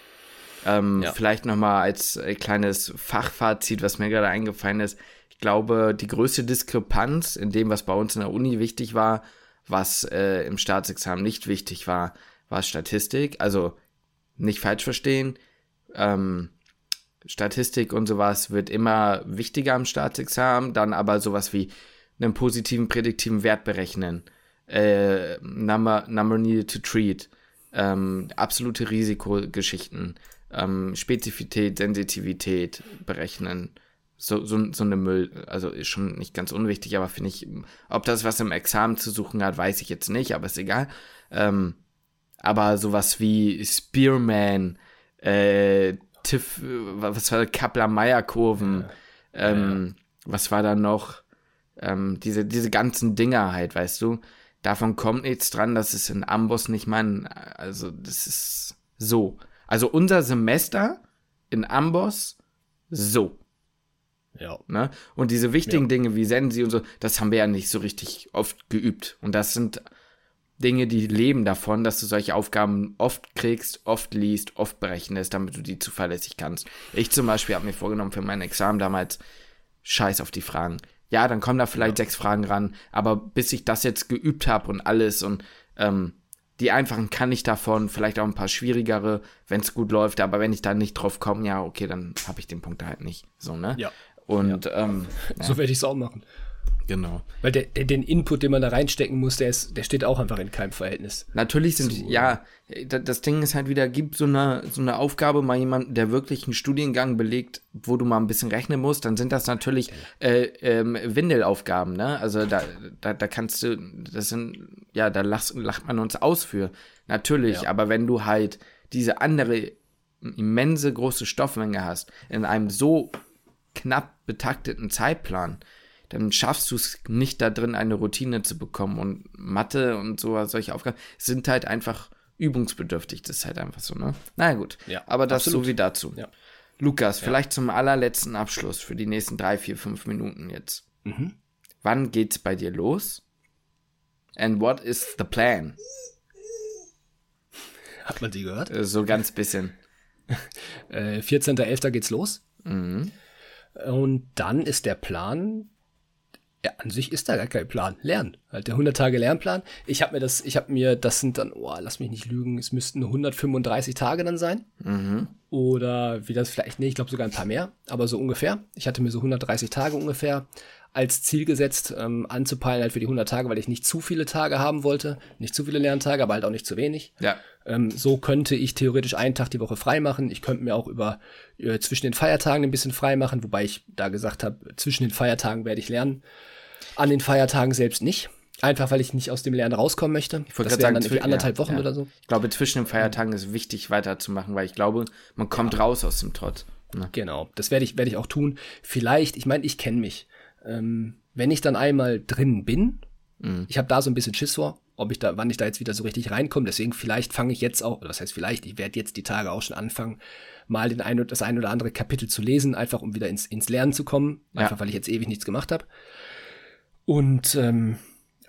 B: Ähm, ja. Vielleicht nochmal als äh, kleines Fachfazit, was mir gerade eingefallen ist glaube, die größte Diskrepanz in dem, was bei uns in der Uni wichtig war, was äh, im Staatsexamen nicht wichtig war, war Statistik. Also nicht falsch verstehen. Ähm, Statistik und sowas wird immer wichtiger im Staatsexamen, dann aber sowas wie einen positiven prädiktiven Wert berechnen, äh, number, number needed to treat, ähm, absolute Risikogeschichten, ähm, Spezifität, Sensitivität berechnen, so, so, so eine Müll, also ist schon nicht ganz unwichtig, aber finde ich, ob das was im Examen zu suchen hat, weiß ich jetzt nicht, aber ist egal. Ähm, aber sowas wie Spearman, äh, Tiff, was war Kaplan-Meier-Kurven, ja. ähm, ja. was war da noch? Ähm, diese, diese ganzen Dinger halt, weißt du? Davon kommt nichts dran, das ist in Amboss nicht mein, also das ist so. Also unser Semester in Amboss, so. Ja. Ne? Und diese wichtigen ja. Dinge wie Sensi und so, das haben wir ja nicht so richtig oft geübt. Und das sind Dinge, die leben davon, dass du solche Aufgaben oft kriegst, oft liest, oft berechnest, damit du die zuverlässig kannst. Ich zum Beispiel habe mir vorgenommen für mein Examen damals, scheiß auf die Fragen. Ja, dann kommen da vielleicht ja. sechs Fragen ran, aber bis ich das jetzt geübt habe und alles und ähm, die einfachen kann ich davon, vielleicht auch ein paar schwierigere, wenn es gut läuft, aber wenn ich da nicht drauf komme, ja, okay, dann habe ich den Punkt halt nicht. So, ne?
A: Ja.
B: Und ja. ähm,
A: so werde ich es auch machen.
B: Genau.
A: Weil der, der, den Input, den man da reinstecken muss, der, ist, der steht auch einfach in keinem Verhältnis.
B: Natürlich sind, zu, ja, das Ding ist halt wieder, gibt so eine, so eine Aufgabe mal jemanden, der wirklich einen Studiengang belegt, wo du mal ein bisschen rechnen musst, dann sind das natürlich äh, ähm, Windelaufgaben, ne? Also da, da, da kannst du, das sind, ja, da lacht, lacht man uns aus für. Natürlich, ja. aber wenn du halt diese andere immense große Stoffmenge hast, in einem so knapp betakteten Zeitplan, dann schaffst du es nicht da drin, eine Routine zu bekommen. Und Mathe und so, solche Aufgaben sind halt einfach übungsbedürftig. Das ist halt einfach so, ne? Naja, gut. Ja, Aber das absolut. so wie dazu. Ja. Lukas, ja. vielleicht zum allerletzten Abschluss für die nächsten drei, vier, fünf Minuten jetzt. Mhm. Wann geht's bei dir los? And what is the plan?
A: Hat man die gehört?
B: Äh, so ganz bisschen.
A: äh, 14.11. geht's los. Mhm. Und dann ist der Plan, ja, an sich ist da gar kein Plan. Lernen. Halt der 100 Tage Lernplan. Ich habe mir das, ich habe mir, das sind dann, oh, lass mich nicht lügen, es müssten 135 Tage dann sein. Mhm. Oder wie das vielleicht, nee, ich glaube sogar ein paar mehr, aber so ungefähr. Ich hatte mir so 130 Tage ungefähr als Ziel gesetzt, ähm, anzupeilen halt für die 100 Tage, weil ich nicht zu viele Tage haben wollte. Nicht zu viele Lerntage, aber halt auch nicht zu wenig.
B: Ja.
A: Ähm, so könnte ich theoretisch einen Tag die Woche frei machen. Ich könnte mir auch über äh, zwischen den Feiertagen ein bisschen frei machen, wobei ich da gesagt habe, zwischen den Feiertagen werde ich lernen. An den Feiertagen selbst nicht. Einfach weil ich nicht aus dem Lernen rauskommen möchte. Ich das wären dann irgendwie anderthalb Wochen ja. oder so.
B: Ich glaube, zwischen den Feiertagen ist wichtig weiterzumachen, weil ich glaube, man kommt ja. raus aus dem Trott.
A: Ne? Genau, das werde ich, werde ich auch tun. Vielleicht, ich meine, ich kenne mich. Ähm, wenn ich dann einmal drin bin, mhm. ich habe da so ein bisschen Schiss vor, ob ich da, wann ich da jetzt wieder so richtig reinkomme. Deswegen vielleicht fange ich jetzt auch, oder das heißt vielleicht, ich werde jetzt die Tage auch schon anfangen, mal den ein, das ein oder andere Kapitel zu lesen, einfach um wieder ins, ins Lernen zu kommen. Einfach weil ich jetzt ewig nichts gemacht habe. Und ähm,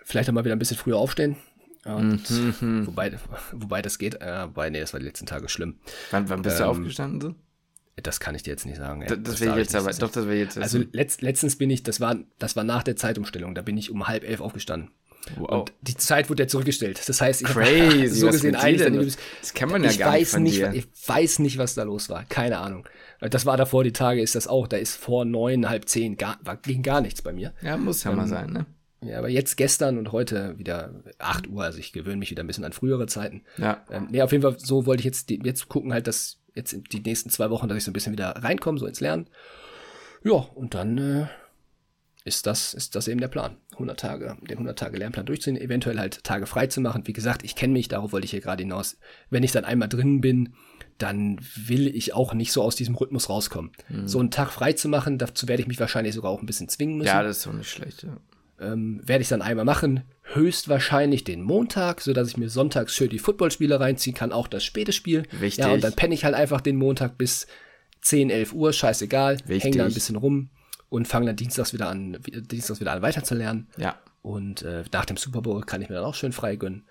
A: vielleicht auch mal wieder ein bisschen früher aufstehen. Und mhm. wobei, wobei das geht, äh, wobei, nee, das war die letzten Tage schlimm.
B: Wann, wann bist ähm, du aufgestanden so?
A: Das kann ich dir jetzt nicht sagen.
B: Das, das, das jetzt aber, doch, das wäre jetzt.
A: Also letzt, letztens bin ich, das war, das war nach der Zeitumstellung, da bin ich um halb elf aufgestanden. Wow. Und die Zeit wurde ja zurückgestellt. Das heißt, ich habe so gesehen eigentlich.
B: Das kann man ja gar
A: nicht
B: von
A: nicht,
B: dir.
A: Ich weiß nicht, was da los war. Keine Ahnung. Das war davor die Tage, ist das auch. Da ist vor neun, halb zehn, gar, war, ging gar nichts bei mir.
B: Ja, muss ja ähm, mal sein, ne?
A: Ja, aber jetzt gestern und heute wieder 8 Uhr, also ich gewöhne mich wieder ein bisschen an frühere Zeiten.
B: Ja.
A: Ähm, nee, auf jeden Fall, so wollte ich jetzt, die, jetzt gucken halt, dass jetzt die nächsten zwei Wochen, dass ich so ein bisschen wieder reinkomme, so ins Lernen. Ja, und dann äh, ist das, ist das eben der Plan. 100 Tage, den 100 Tage Lernplan durchziehen, eventuell halt Tage frei zu machen. Wie gesagt, ich kenne mich, darauf wollte ich hier gerade hinaus. Wenn ich dann einmal drin bin, dann will ich auch nicht so aus diesem Rhythmus rauskommen. Mhm. So einen Tag frei zu machen, dazu werde ich mich wahrscheinlich sogar auch ein bisschen zwingen müssen.
B: Ja, das ist so nicht schlecht, ja
A: ähm, werde ich dann einmal machen. Höchstwahrscheinlich den Montag, so dass ich mir sonntags schön die Footballspiele reinziehen kann, auch das späte Spiel.
B: Wichtig.
A: Ja, und dann penne ich halt einfach den Montag bis 10, 11 Uhr, scheißegal. Hänge da ein bisschen rum und fange dann dienstags wieder an, dienstags wieder an weiterzulernen.
B: Ja.
A: Und äh, nach dem Super Bowl kann ich mir dann auch schön frei gönnen.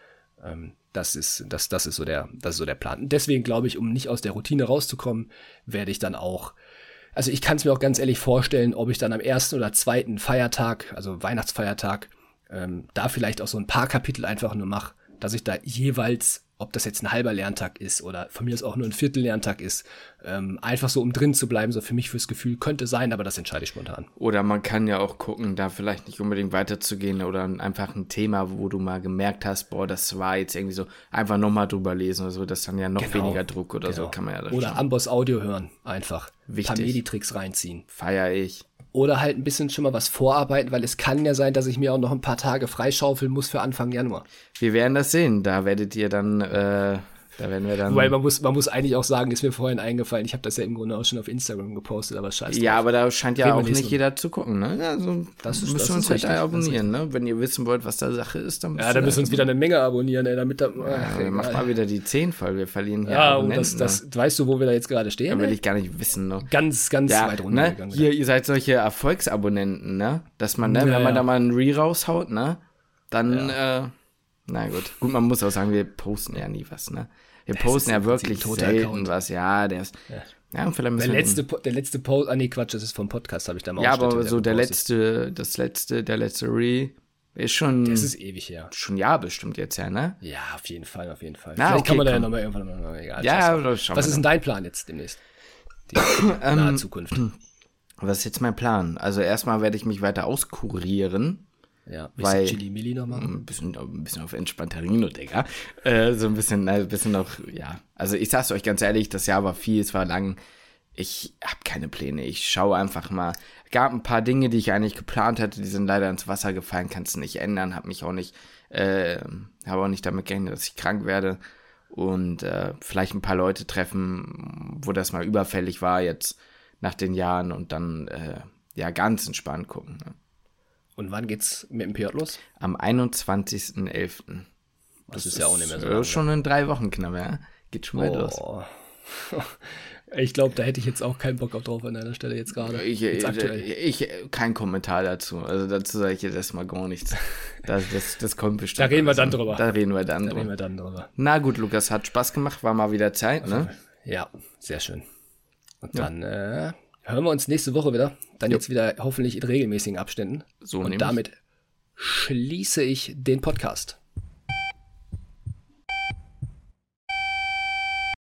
A: Ähm, das ist, das, das ist so der, das ist so der Plan. Deswegen glaube ich, um nicht aus der Routine rauszukommen, werde ich dann auch also ich kann es mir auch ganz ehrlich vorstellen, ob ich dann am ersten oder zweiten Feiertag, also Weihnachtsfeiertag, ähm, da vielleicht auch so ein paar Kapitel einfach nur mache, dass ich da jeweils ob das jetzt ein halber Lerntag ist oder von mir ist auch nur ein Viertel Lerntag ist, ähm, einfach so um drin zu bleiben, so für mich fürs Gefühl könnte sein, aber das entscheide ich spontan.
B: Oder man kann ja auch gucken, da vielleicht nicht unbedingt weiterzugehen oder einfach ein Thema, wo du mal gemerkt hast, boah, das war jetzt irgendwie so, einfach nochmal drüber lesen oder so, das ist dann ja noch genau, weniger Druck oder genau. so, kann man ja
A: Oder Amboss Audio hören, einfach.
B: Wichtig.
A: Ein paar Meditricks reinziehen.
B: Feier ich.
A: Oder halt ein bisschen schon mal was vorarbeiten, weil es kann ja sein, dass ich mir auch noch ein paar Tage freischaufeln muss für Anfang Januar.
B: Wir werden das sehen. Da werdet ihr dann äh, da werden wir dann.
A: Weil man muss, man muss eigentlich auch sagen, ist mir vorhin eingefallen, ich habe das ja im Grunde auch schon auf Instagram gepostet, aber scheiße.
B: Ja, aber da scheint ja auch nicht jeder zu gucken, ne? Also, das ist, müsst ihr uns halt abonnieren, ne? Wenn ihr wissen wollt, was da Sache ist, dann
A: Ja, da müssen wir uns wieder eine Menge abonnieren, ey, damit da.
B: Ach, ja, mach mal wieder die 10 voll, wir verlieren hier.
A: Ja, und das, das, ne? weißt du, wo wir da jetzt gerade stehen?
B: Da will ich gar nicht wissen, ne?
A: Ganz, ganz ja, weit runter.
B: Ne? Hier, ihr seid solche Erfolgsabonnenten, ne? Dass man, ne, ja, wenn man da mal einen Re raushaut, ne? Dann, äh, na gut. Gut, man muss auch sagen, wir posten ja nie was, ne? Wir das posten ja wirklich selten Account. was. Ja, der ist. Ja. Ja,
A: vielleicht der letzte, der letzte Post, ah nee, Quatsch, das ist vom Podcast, habe ich da mal
B: Ja, aber so der letzte, das letzte, der letzte Re ist schon.
A: Das ist ewig her.
B: Schon ja bestimmt jetzt ja, ne?
A: Ja, auf jeden Fall, auf jeden Fall.
B: Na, Vielleicht okay, kann man
A: da ja nochmal irgendwann mal, egal.
B: Ja,
A: das Was ist denn dein Plan jetzt demnächst? Die nahe ähm, Zukunft.
B: Was ist jetzt mein Plan? Also erstmal werde ich mich weiter auskurieren.
A: Ja,
B: ein bisschen
A: Chili Milli noch machen.
B: Ein bisschen, ein bisschen auf entspannterino, Digga. Äh, so ein bisschen, ein bisschen noch, ja. Also ich sag's euch ganz ehrlich, das Jahr war viel, es war lang. Ich habe keine Pläne. Ich schaue einfach mal. Gab ein paar Dinge, die ich eigentlich geplant hatte, die sind leider ins Wasser gefallen, kannst du nicht ändern. Hab mich auch nicht, äh, habe auch nicht damit gerechnet, dass ich krank werde. Und äh, vielleicht ein paar Leute treffen, wo das mal überfällig war jetzt nach den Jahren und dann äh, ja ganz entspannt gucken. Ne?
A: Und wann geht's mit dem PJ los?
B: Am 21.11.
A: Das, das ist ja auch nicht mehr so.
B: Lange. Schon in drei Wochen knapp, ja. Geht schon mal oh. los.
A: Ich glaube, da hätte ich jetzt auch keinen Bock drauf an deiner Stelle jetzt gerade.
B: Ich, jetzt ich, ich, kein Kommentar dazu. Also dazu sage ich jetzt erstmal gar nichts. Das, das, das kommt bestimmt.
A: Da reden wir dann drüber.
B: Da reden wir dann,
A: da drüber. Reden wir dann drüber.
B: Na gut, Lukas, hat Spaß gemacht, war mal wieder Zeit, ne?
A: Ja, sehr schön. Und ja. dann äh, hören wir uns nächste Woche wieder. Dann jo. jetzt wieder hoffentlich in regelmäßigen Abständen.
B: So
A: Und damit schließe ich den Podcast.